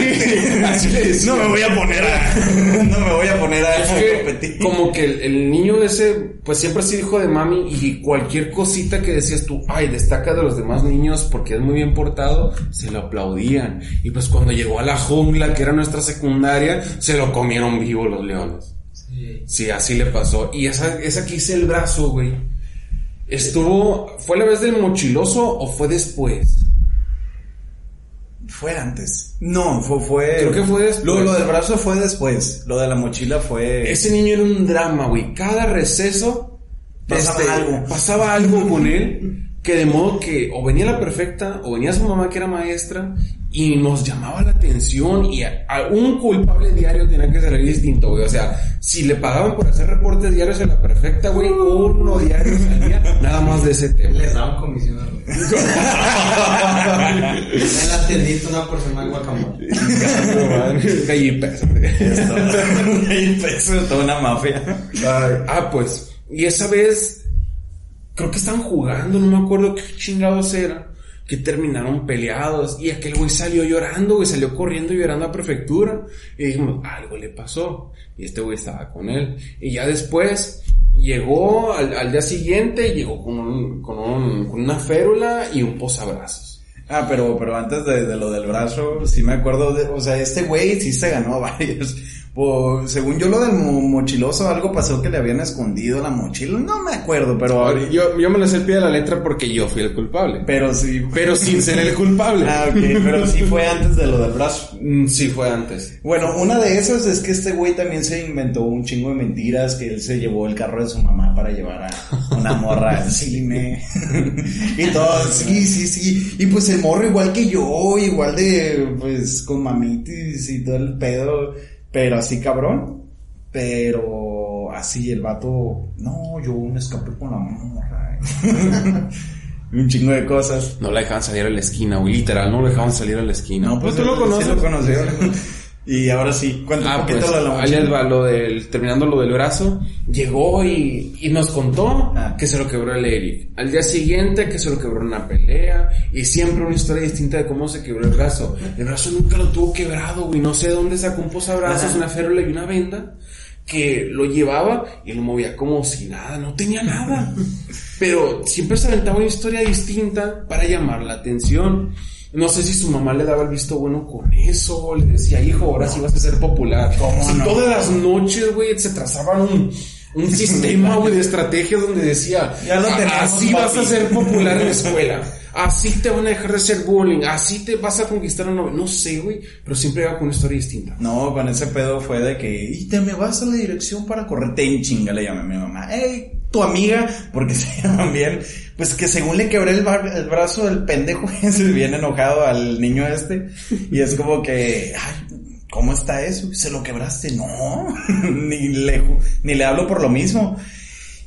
así no me voy a poner a, [LAUGHS] no me voy a poner a, es que, competir. Como que el, el, niño ese, pues siempre ha sido hijo de mami y cualquier cosita que decías tú, ay, destaca de los demás niños porque es muy bien portado, se lo aplaudían. Y pues cuando llegó a la jungla, que era nuestra secundaria, se lo comieron vivo los leones. Sí, sí así le pasó. Y esa, esa que hice el brazo, güey Estuvo, ¿fue la vez del mochiloso o fue después? Fue antes. No, fue, fue. Creo que fue después. Lo, lo, del brazo fue después. Lo de la mochila fue. Ese niño era un drama, güey. Cada receso. Pasaba este, algo. Pasaba algo con él. Que de modo que o venía la perfecta o venía su mamá que era maestra y nos llamaba la atención y a, a un culpable diario tenía que salir distinto, güey. O sea, si le pagaban por hacer reportes diarios en la perfecta, güey, uno diario salía nada más de ese tema. Les daban comisión, güey. [LAUGHS] en la tiendita una porción de guacamole. [LAUGHS] Calle peso. [LAUGHS] Calle peso, toda una mafia. ah, pues. Y esa vez, creo que estaban jugando, no me acuerdo qué chingados era que terminaron peleados y aquel güey salió llorando, güey, salió corriendo llorando a prefectura y dijimos, algo le pasó y este güey estaba con él y ya después llegó al, día siguiente, llegó con, un, con, un, con una férula y un posabrazos. Ah, pero, pero antes de, de, lo del brazo, sí me acuerdo de, o sea, este güey sí se ganó [LAUGHS] varios. Pues, según yo lo del mochiloso, algo pasó que le habían escondido la mochila. No me acuerdo, pero... Yo, yo me lo sé el pie de la letra porque yo fui el culpable. Pero sí... Pero sin ser el culpable. ah, ok. Pero sí fue antes de lo del brazo. Mm, sí fue antes. Bueno, una de esas es que este güey también se inventó un chingo de mentiras, que él se llevó el carro de su mamá para llevar a una morra al [LAUGHS] cine. y todo, sí, sí, sí. Y pues el morro igual que yo, igual de, pues, con mamitis y todo el pedo pero así cabrón. Pero así el vato, no, yo me escapé con la morra. [LAUGHS] un chingo de cosas. No la dejaban salir a la esquina, güey. Literal, no lo dejaban salir a la esquina. No, pues, tú lo conoces. Sí lo conocí. [LAUGHS] y ahora sí, cuéntame ah, pues, de la. Ahí va, lo del, terminando lo del brazo, llegó y, y nos contó ah. que se lo quebró el Eric. Al día siguiente que se lo quebró en una pelea y siempre una historia distinta de cómo se quebró el brazo. El brazo nunca lo tuvo quebrado, güey. No sé dónde sacó un posabrazos, una férula y una venda que lo llevaba y lo movía como si nada, no tenía nada. [LAUGHS] Pero siempre se aventaba una historia distinta para llamar la atención. No sé si su mamá le daba el visto bueno con eso, le decía, hijo, ahora sí vas a ser popular. Si no? todas las noches, güey, se trazaban un, un [LAUGHS] sistema, güey, de estrategias donde decía, ya lo así vas a ser popular en la [LAUGHS] escuela. Así te van a dejar de ser bullying, así te vas a conquistar a novio. No sé, güey, pero siempre iba con una historia distinta. No, con ese pedo fue de que, y te me vas a la dirección para correrte en chinga, le llamé a mi mamá. Ey, tu amiga, porque [LAUGHS] se llaman bien, pues que según le quebré el, el brazo del pendejo, [LAUGHS] se viene enojado al niño este, y es como que, ay, ¿cómo está eso? ¿Se lo quebraste? No, [LAUGHS] ni le, ni le hablo por lo mismo.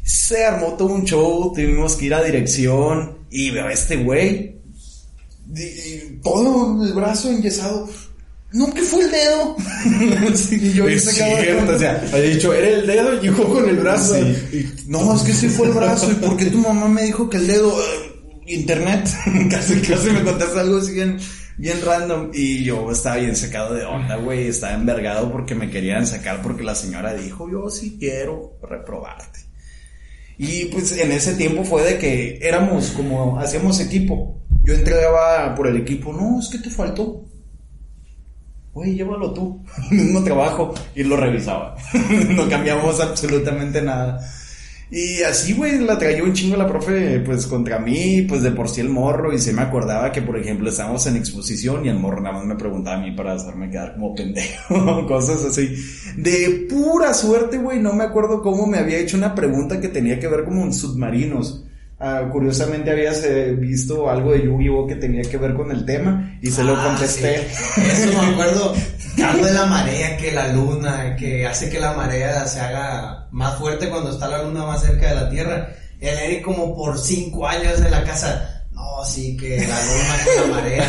Se armó todo un show, tuvimos que ir a dirección, y veo a este güey, todo el brazo enyesado. No, que fue el dedo. [LAUGHS] sí, y yo es cierto, o sea, había dicho, era el dedo y yo con el brazo. Y, no, es que sí fue el brazo. ¿Y por qué tu mamá me dijo que el dedo? Uh, internet. [LAUGHS] casi, casi me contaste algo así bien, bien random. Y yo estaba bien secado de onda, güey. Estaba envergado porque me querían sacar porque la señora dijo, yo sí quiero reprobarte. Y pues en ese tiempo fue de que éramos como, hacíamos equipo. Yo entregaba por el equipo, no, es que te faltó. Güey, llévalo tú, [LAUGHS] mismo trabajo. Y lo revisaba. [LAUGHS] no cambiamos absolutamente nada. Y así, güey, la traía un chingo la profe, pues, contra mí, pues, de por sí el morro, y se me acordaba que, por ejemplo, estábamos en exposición y el morro nada más me preguntaba a mí para hacerme quedar como pendejo, [LAUGHS] cosas así. De pura suerte, güey, no me acuerdo cómo me había hecho una pregunta que tenía que ver como submarinos. Ah, curiosamente habías eh, visto algo de Yu-Gi-Oh que tenía que ver con el tema y se lo Ah, contesté. sí. Eso me acuerdo. Algo de la marea, que la luna, que hace que la marea se haga más fuerte cuando está la luna más cerca de la Tierra. El Eric como por cinco años en la casa. No, sí, que la luna con la marea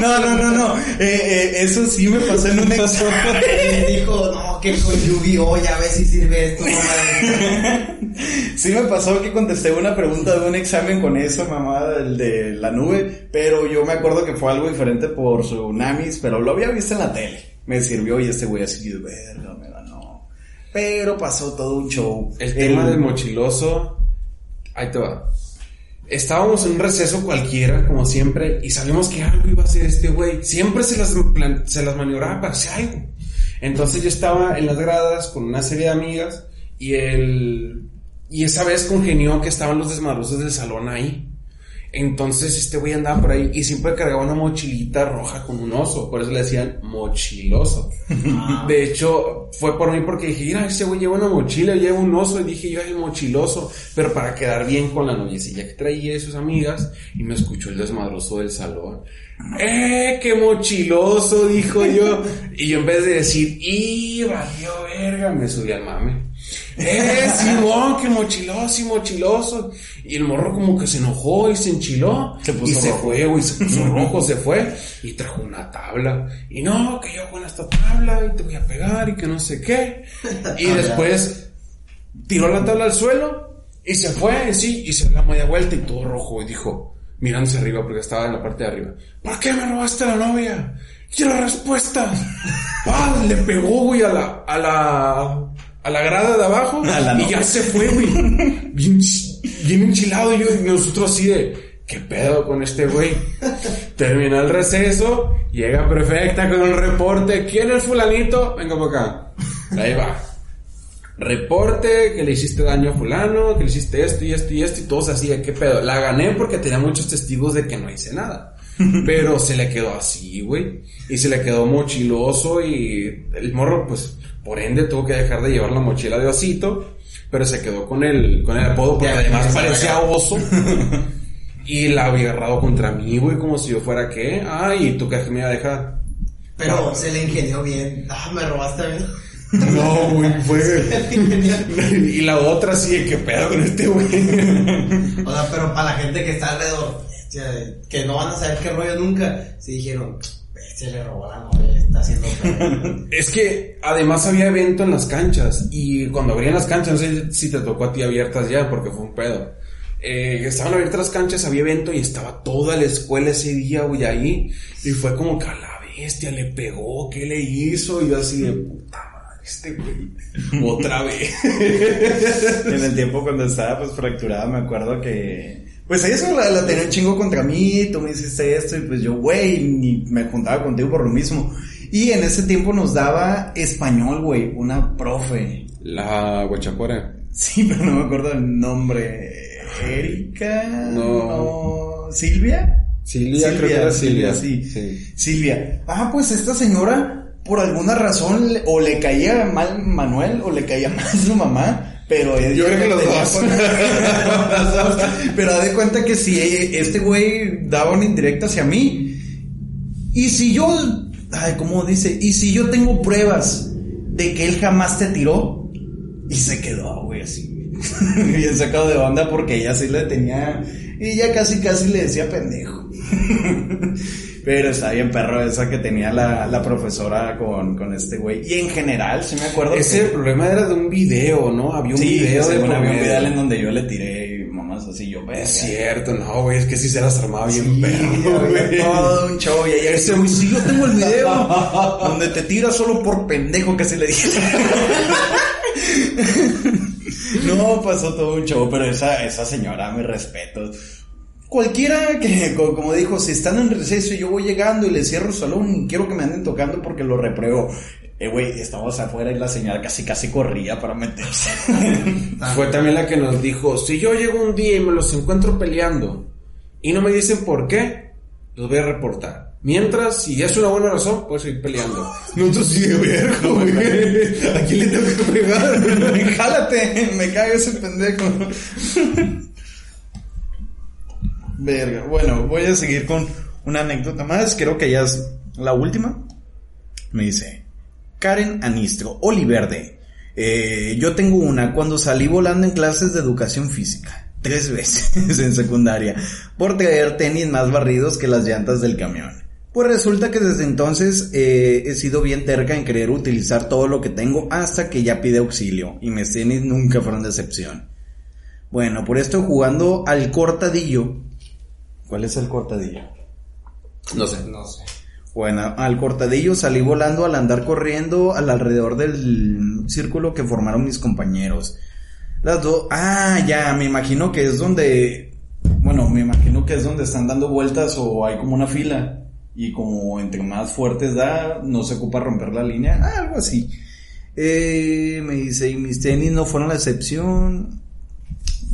no, no, no, no. Eh, eh, eso sí me pasó en un examen. [LAUGHS] Y dijo, no, que con Yu-Gi-Oh ya ves si sirve esto, mamá. Sí me pasó que contesté una pregunta de un examen con eso, mamá, del de la nube, pero yo me acuerdo que fue algo diferente por su Namis, pero lo había visto en la tele. Me sirvió y este güey así, verga, me ganó. Pero pasó todo un show. El tema del mochiloso, ahí te va. Estábamos en un receso cualquiera, como siempre, y sabíamos que algo iba a hacer este güey. Siempre se las, se las maniobraba para hacer algo. Entonces yo estaba en las gradas con una serie de amigas y el y esa vez congenió que estaban los desmadrosos del salón ahí. Entonces este güey andaba por ahí y siempre cargaba una mochilita roja con un oso, por eso le decían mochiloso. De hecho, fue por mí porque dije, mira, ese güey lleva una mochila, lleva un oso, y dije yo el mochiloso, pero para quedar bien con la noviecilla que traía de sus amigas, y me escuchó el desmadroso del salón. ¡Eh, qué mochiloso! Dijo yo. Y yo en vez de decir, ¡y valió verga! Me subí al mame. ¡Eh, Simón, qué mochiloso y mochiloso! Y el morro como que se enojó y se enchiló. Se puso y se rojo. fue, güey, se puso [LAUGHS] rojo, se fue. Y trajo una tabla. Y no, que yo con esta tabla y te voy a pegar y que no sé qué. Y después tiró la tabla al suelo y se fue, sí, y se dio la media vuelta y todo rojo. Y dijo, mirándose arriba porque estaba en la parte de arriba, ¿por qué me robaste la novia? Quiero respuestas. [LAUGHS] Ah, le pegó, güey, a la, a la, a la grada de abajo. Y ya se fue, güey. Bien, bien enchilado. Y yo, y nosotros así de, ¿qué pedo con este güey? Termina el receso, llega perfecta con el reporte. ¿Quién es fulanito? Venga por acá. Ahí va. Reporte que le hiciste daño a fulano, que le hiciste esto y esto y esto y todos así, de, ¿qué pedo? La gané porque tenía muchos testigos de que no hice nada. [LAUGHS] Pero se le quedó así, güey. Y se le quedó mochiloso y el morro, pues, por ende tuvo que dejar de llevar la mochila de osito. Pero se quedó con el, con el apodo porque además parecía oso. [LAUGHS] Y la había agarrado contra mí, güey, como si yo fuera qué. Ay, ¿y tú qué me iba a dejar? Pero se le ingenió bien. Ah, me robaste a mí. No, güey, fue. [LAUGHS] y la otra sí, ¿qué pedo con este güey? [LAUGHS] O sea, pero para la gente que está alrededor, que no van a saber qué rollo nunca, se dijeron, se le robó la novia, está haciendo [LAUGHS] pedo". es que además había evento en las canchas. Y cuando abrían las canchas, no sé si te tocó a ti abiertas ya, porque fue un pedo. Eh, estaban abiertas las canchas, había evento y estaba toda la escuela ese día, güey, ahí. Y fue como que a la bestia le pegó, ¿qué le hizo? Y yo así de puta madre, este güey. [LAUGHS] Otra vez. en el tiempo cuando estaba pues fracturada, me acuerdo que. Pues eso la, la tenía un chingo contra mí, tú me hiciste esto, y pues yo, güey, ni me juntaba contigo por lo mismo. Y en ese tiempo nos daba español, güey, una profe. La guachapora. Sí, [LAUGHS] pero no me acuerdo el nombre. ¿Erika? No. no. ¿Silvia? Silvia, creo que era Silvia. sí. Sí. Silvia. Ah, pues esta señora, por alguna razón, o le caía mal Manuel, o le caía [LAUGHS] mal su mamá, pero Yo creo que me los dos. con-. Pero de cuenta que si este güey daba una indirecta hacia mí, y si yo, ay, ¿cómo dice? Y si yo tengo pruebas de que él jamás te tiró, y se quedó, güey, así, [LAUGHS] bien sacado de onda porque ella sí le tenía, y ya casi casi le decía pendejo. [LAUGHS] Pero está bien perro esa que tenía la, la profesora con, con este güey. Y en general, sí me acuerdo. Ese que- problema era de un video, ¿no? Había un sí, video de según por había un video en donde yo le tiré mamás así, yo. Es cierto, no, güey, es que sí se las armaba bien Sí, perro, güey. todo un show y dice, "Uy, sí, yo tengo el video [LAUGHS] donde te tiras solo por pendejo que se le dije. [LAUGHS] no, pasó todo un show, pero esa, esa señora, mi respeto. Cualquiera que, [LAUGHS] co- como dijo, si están en receso y yo voy llegando y les cierro el salón y quiero que me anden tocando porque lo repruebo. Eh, güey, estamos afuera y la señora casi casi corría para meterse. [LAUGHS] Fue también la que nos dijo, si yo llego un día y me los encuentro peleando y no me dicen por qué, los voy a reportar. Mientras, si es una buena razón, puedo seguir peleando. [LAUGHS] Nosotros sí de güey. ¿A quién le tengo que pegar? Jálate, me cae ese pendejo. Verga. Bueno, voy a seguir con una anécdota más. Creo que ya es la última. Me dice Karen Anistro, Oliverde. Eh, yo tengo una cuando salí volando en clases de educación física. Tres [LAUGHS] veces en secundaria. Por traer tenis más barridos que las llantas del camión. Pues resulta que desde entonces eh, he sido bien terca en querer utilizar todo lo que tengo hasta que ya pide auxilio. Y mis tenis nunca fueron de excepción. Bueno, por esto jugando al cortadillo. ¿Cuál es el cortadillo? No sé. No sé. Bueno, al cortadillo salí volando al andar corriendo al alrededor del círculo que formaron mis compañeros. Las dos, ah, ya, me imagino que es donde, bueno, me imagino que es donde están dando vueltas o hay como una fila y como entre más fuertes da, no se ocupa romper la línea, ah, algo así. Eh, me dice, y mis tenis no fueron la excepción.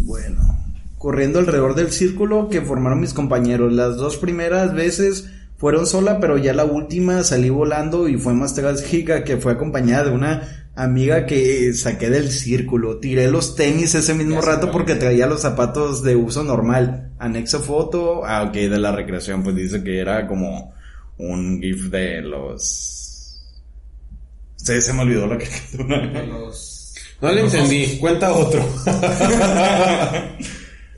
Bueno, corriendo alrededor del círculo que formaron mis compañeros. Las dos primeras veces fueron sola, pero ya la última salí volando y fue más trágica que fue acompañada de una amiga que saqué del círculo. Tiré los tenis ese mismo rato porque traía los zapatos de uso normal. Anexo foto, ah, ok, de la recreación, pues dice que era como un gif de los... Se, se me olvidó la [LAUGHS] caricatura. De los. No le entendí. Cuenta otro. [LAUGHS] [LAUGHS]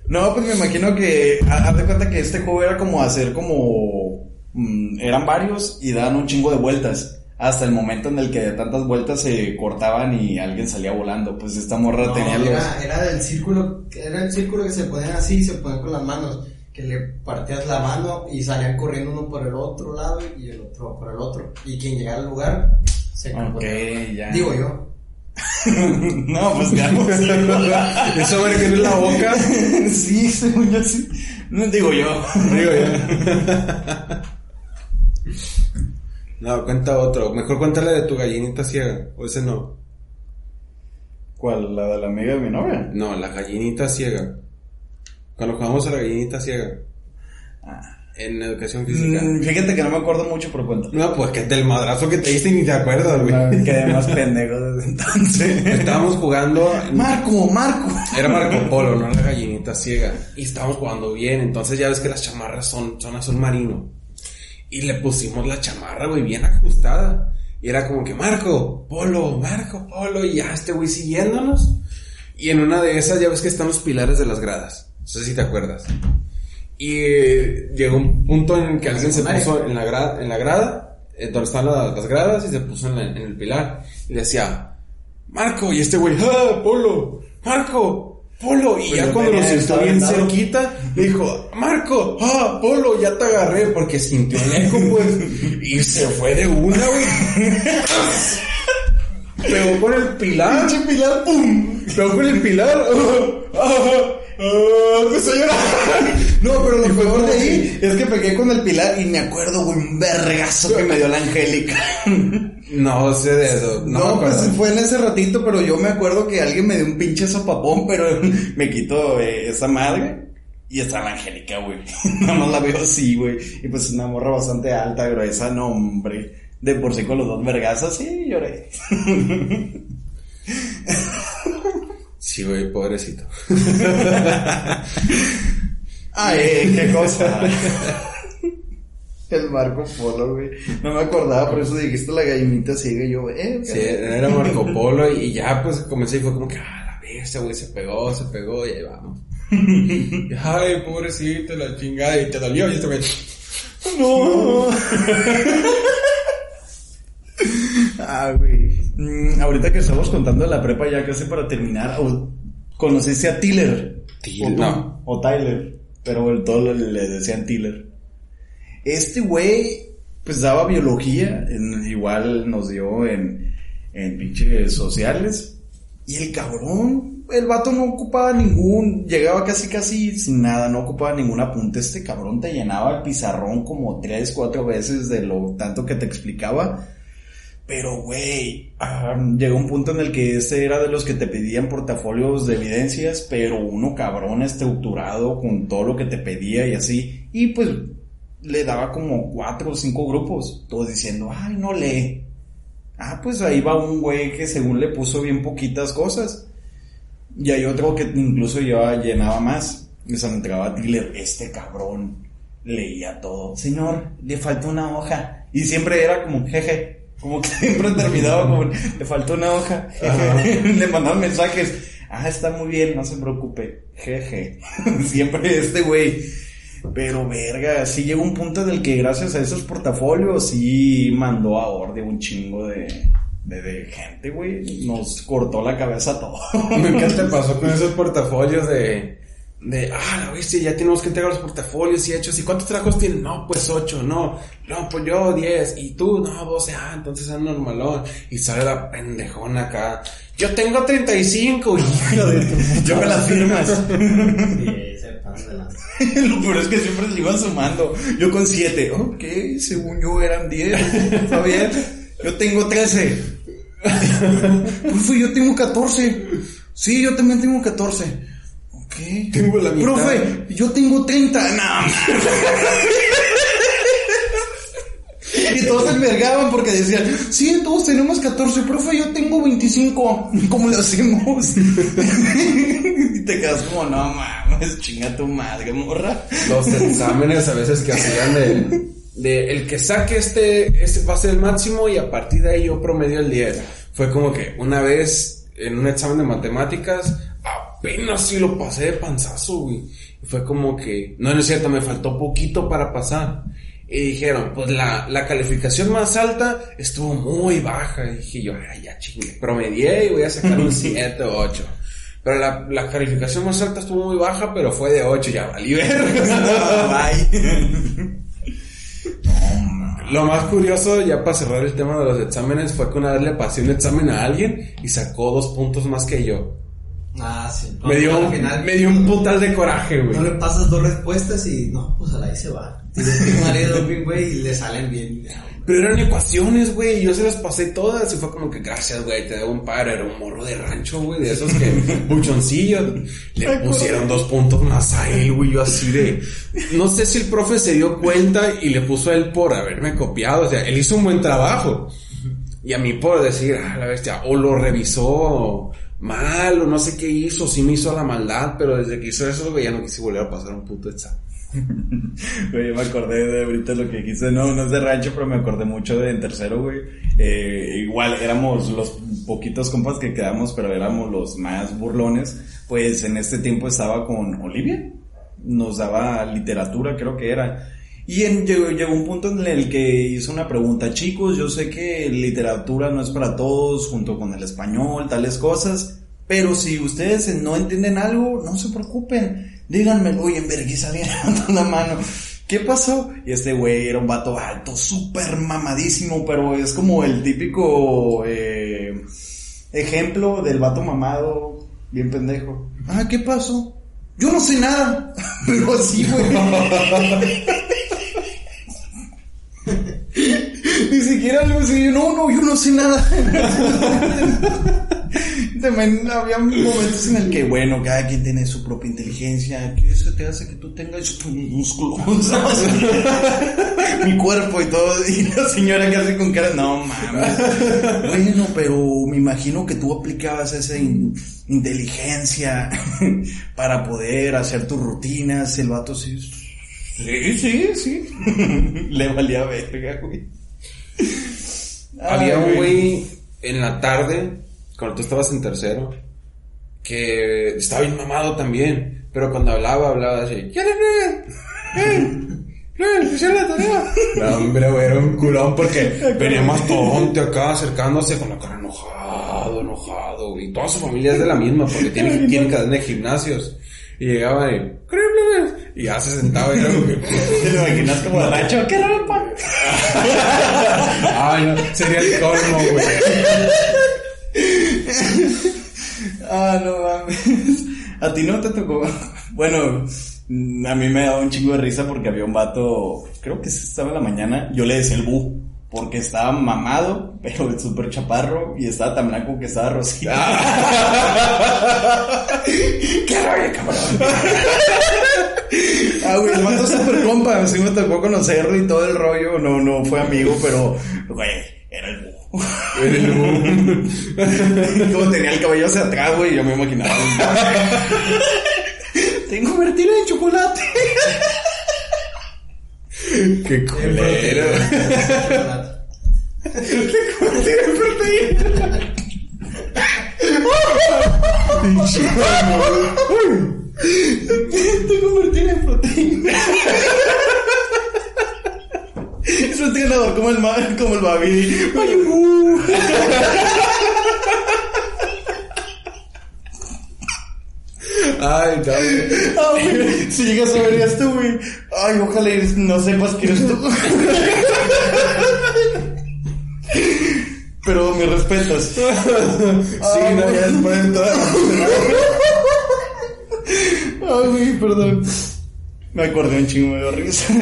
No, pues me imagino que, ha- haz de cuenta que este juego era como hacer como, mm, eran varios y daban un chingo de vueltas. Hasta el momento en el que de tantas vueltas se cortaban y alguien salía volando. Pues esta morra No, tenía los... era, era del círculo, era el círculo que se ponían así y se ponían con las manos, que le partías la mano y salían corriendo uno por el otro lado y el otro por el otro. Y quien llegara al lugar se Ok, ya. Digo yo. [LAUGHS] no, pues ya. [LAUGHS] Eso ver que es la boca. [LAUGHS] sí, según yo sí. No digo yo. Digo ya. No, cuenta otro. Mejor cuéntale de tu gallinita ciega. O ese no. ¿Cuál? ¿La de la amiga de mi novia? No, la gallinita ciega. Cuando jugamos a la gallinita ciega. En educación física. Mm, fíjate que no me acuerdo mucho, pero cuento. No, pues que del madrazo que te diste ni te acuerdas, güey. Quedé más pendejo desde [LAUGHS] entonces. Estábamos jugando. Marco, Marco. Era Marco Polo, no la gallinita ciega. Y estábamos jugando bien. Entonces ya ves que las chamarras son, son azul marino. Y le pusimos la chamarra, güey, bien ajustada. Y era como que Marco, Polo, Marco, Polo. Y ya este güey siguiéndonos. Y en una de esas ya ves que están los pilares de las gradas. No sé si te acuerdas. Y eh, llegó un punto en que alguien se puso en la, gra- en la grada, eh, donde están la- las gradas, y se puso en, la- en el pilar. Y decía, Marco, y este güey, ¡ah, Polo! ¡Marco! ¡Polo! Y ya cuando nos sentó bien cerquita, le dijo, Marco, ¡ah, Polo! Ya te agarré, porque sintió el eco, pues. Y se fue de una, güey. Pegó con el pilar. Pinche pilar, pum. Pegó con el pilar. [LAUGHS] ¡ah, empezó a llorar. No, pero lo peor de ahí es que pegué con el pilar y me acuerdo, güey, un vergazo que me dio la Angélica. [LAUGHS] No sé de eso. No, No, pues fue en ese ratito, pero yo me acuerdo que alguien me dio un pinche sopapón, pero [LAUGHS] me quitó eh, esa madre. Y está la Angélica, güey. [LAUGHS] Nada más la veo así, güey. Y pues una morra bastante alta, gruesa, no, hombre. De por sí con los dos vergazos, sí, lloré. Sí, güey, pobrecito. [LAUGHS] Ay, qué cosa. [LAUGHS] El Marco Polo, güey. No me acordaba, por eso dijiste la gallinita ciega y yo, eh, Sí, era Marco Polo y ya pues comencé y fue como que, ah, la bestia, güey, se pegó, se pegó y ahí vamos. [LAUGHS] Ay, pobrecito, la chingada, y te dolió y este güey. no. Ah, güey. Mm, ahorita que estamos contando la prepa ya casi para terminar, ¿o- ¿conociste a Tiller? Tiller, ¿O tú? no. O Tyler, pero el todo le, le decían Tiller. Este güey, pues daba biología, en- igual nos dio en, en pinches sociales. Y el cabrón, el vato no ocupaba ningún, llegaba casi casi sin nada, no ocupaba ningún apunte. Este cabrón te llenaba el pizarrón como tres, cuatro veces de lo tanto que te explicaba. Pero, güey, llegó un punto en el que este era de los que te pedían portafolios de evidencias, pero uno cabrón estructurado con todo lo que te pedía y así. Y pues le daba como cuatro o cinco grupos, todos diciendo, ay, no lee. Ah, pues ahí va un güey que según le puso bien poquitas cosas. Y hay otro que incluso ya llenaba más. Y se me entregaba a Tiller, este cabrón leía todo. Señor, le falta una hoja. Y siempre era como, jeje. Como que [LAUGHS] siempre terminaba como, le faltó una hoja. [LAUGHS] le mandaban mensajes. Ah, está muy bien, no se preocupe. Jeje. [LAUGHS] siempre este güey. Pero verga, sí llegó un punto en el que gracias a esos portafolios sí mandó a orden un chingo de, de, de gente, güey. Nos cortó la cabeza todo. ¿Qué te pasó con esos portafolios de, de, ah, la bestia, ya tenemos que entregar los portafolios y hechos. ¿Y cuántos trabajos tienen? No, pues ocho, no. No, pues yo diez. Y tú, no, doce. Ah, entonces es normalón. Y sale la pendejona acá. Yo tengo 35. Hijo de tu Yo me las firmas. sí. [LAUGHS] Lo peor es que siempre se iban sumando. Yo con siete. Ok, según yo eran diez. Está bien. Yo tengo 13. Uf, [LAUGHS] pues yo tengo 14. Sí, yo también tengo 14. ¿Qué? Tengo la mitad. Profe, yo tengo 30. No. y todos se envergaban porque decían, sí, todos tenemos 14, profe, yo tengo 25. ¿Cómo lo hacemos? y te quedas como, no mames, chinga tu madre, morra. Los exámenes a veces que hacían el, de el que saque este, este va a ser el máximo y a partir de ahí yo promedio el 10. Fue como que una vez en un examen de matemáticas, apenas si lo pasé de panzazo, güey. Y Fue como que, no, no es cierto, me faltó poquito para pasar. Y dijeron, pues la, la calificación más alta estuvo muy baja. Y dije yo, ay, ya chingue, promedié y voy a sacar un 7 o 8. Pero la, la calificación más alta estuvo muy baja, pero fue de 8, ya valí. [LAUGHS] Bye. [LAUGHS] Lo más curioso, ya para cerrar el tema de los exámenes, fue que una vez le pasé un examen a alguien y sacó dos puntos más que yo. Ah, sí. Me dio, Al un, final, me dio un putal de coraje, No le güey. pasas dos respuestas y no, pues a la ahí se va. Doping, güey, y le salen bien. Pero eran ecuaciones, güey, y yo se las pasé todas y fue como que gracias, güey, te debo un par, era un morro de rancho, güey, de esos que, [LAUGHS] buchoncillos. Le pusieron dos puntos más a él, güey, yo así de... No sé si el profe se dio cuenta y le puso a él por haberme copiado, o sea, él hizo un buen trabajo. Y a mí por decir, ah, la bestia, o lo revisó mal, o no sé qué hizo, sí me hizo la maldad, pero desde que hizo eso, güey, ya no quise volver a pasar un puto examen. [LAUGHS] Güey, me acordé de ahorita lo que quise, no, no es de rancho, pero me acordé mucho de en tercero, güey. Eh, igual éramos los poquitos compas que quedamos, pero éramos los más burlones. Pues en este tiempo estaba con Olivia, nos daba literatura, creo que era. Y llegó, llegó un punto en el que hizo una pregunta, chicos, yo sé que literatura no es para todos, junto con el español, tales cosas, pero si ustedes no entienden algo, no se preocupen, díganmelo y en vergüenza [LAUGHS] levantando la mano. ¿Qué pasó? Y este güey era un vato alto, súper mamadísimo, pero es como el típico eh, ejemplo del vato mamado, bien pendejo. Ah, ¿qué pasó? Yo no sé nada, [LAUGHS] pero así, güey. [LAUGHS] Ni siquiera algo así, no, no, yo no sé nada. [LAUGHS] También había momentos en el que, bueno, cada quien tiene su propia inteligencia, que eso te hace que tú tengas tus músculos, [LAUGHS] [LAUGHS] mi cuerpo y todo, y la señora que hace con cara, no mames. Bueno, pero me imagino que tú aplicabas esa in- inteligencia para poder hacer tus rutinas, el vato sí. Sí, sí, sí. Le valía verga, güey. Había un güey en la tarde, cuando tú estabas en tercero, que estaba bien mamado también, pero cuando hablaba, hablaba así. "¿Quién es? Eh, ¡Eh, hicieron la tarea! No, hombre, güey, era un culón porque venía más tonte acá acercándose con la cara enojado, enojado, güey. Toda su familia es de la misma porque tiene, tiene cadena de gimnasios. Y llegaba y, y ya se sentaba y era como que, [LAUGHS] ¿Te lo imaginas como borracho? ¡Qué ropa! [LAUGHS] ay, no, sería el colmo, güey. Ah, no mames. A ti no te tocó. Bueno, a mí me daba un chingo de risa porque había un vato, creo que estaba en la mañana, yo le decía el bu. Porque estaba mamado, [LAUGHS] pero súper chaparro, y estaba tan blanco que estaba rosita. [LAUGHS] ¡Qué rollo, cabrón! Ah, güey, el es súper compa, sí me tocó conocerlo y todo el rollo, no, no fue amigo, pero, güey, era el bu. [LAUGHS] Como tenía el cabello hacia atrás, güey, yo me imaginaba. Tengo vertido de chocolate. Qué culero. Vertido de proteína. Tengo vertido de proteína. Es un entrenador como el, como el Babi. Ay. Ay, no, güey. Ah, güey, si llegas a ver esto, güey. Ay, ojalá no sepas que eres tú. Pero mis respetos. Sí, no, ya después de toda Ay, güey, perdón. Me acordé un chingo de risa.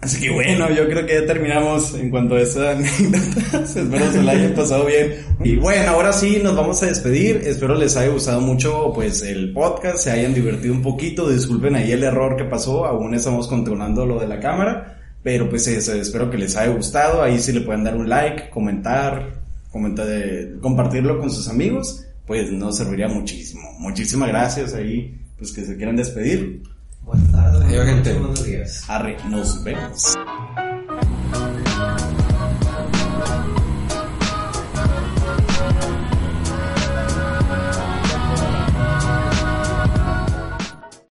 Así que bueno, yo creo que ya terminamos en cuanto a esa [LAUGHS] anécdota. Espero se la hayan pasado bien. Y bueno, ahora sí nos vamos a despedir. Espero les haya gustado mucho pues el podcast, se hayan divertido un poquito. Disculpen ahí el error que pasó, aún estamos controlando lo de la cámara. Pero pues eso, espero que les haya gustado. Ahí sí le pueden dar un like, comentar, comentar, eh, compartirlo con sus amigos. Pues nos serviría muchísimo. Muchísimas gracias ahí, pues que se quieran despedir. Buenas tardes. Adiós, gente. Buenos días. Arre, nos vemos.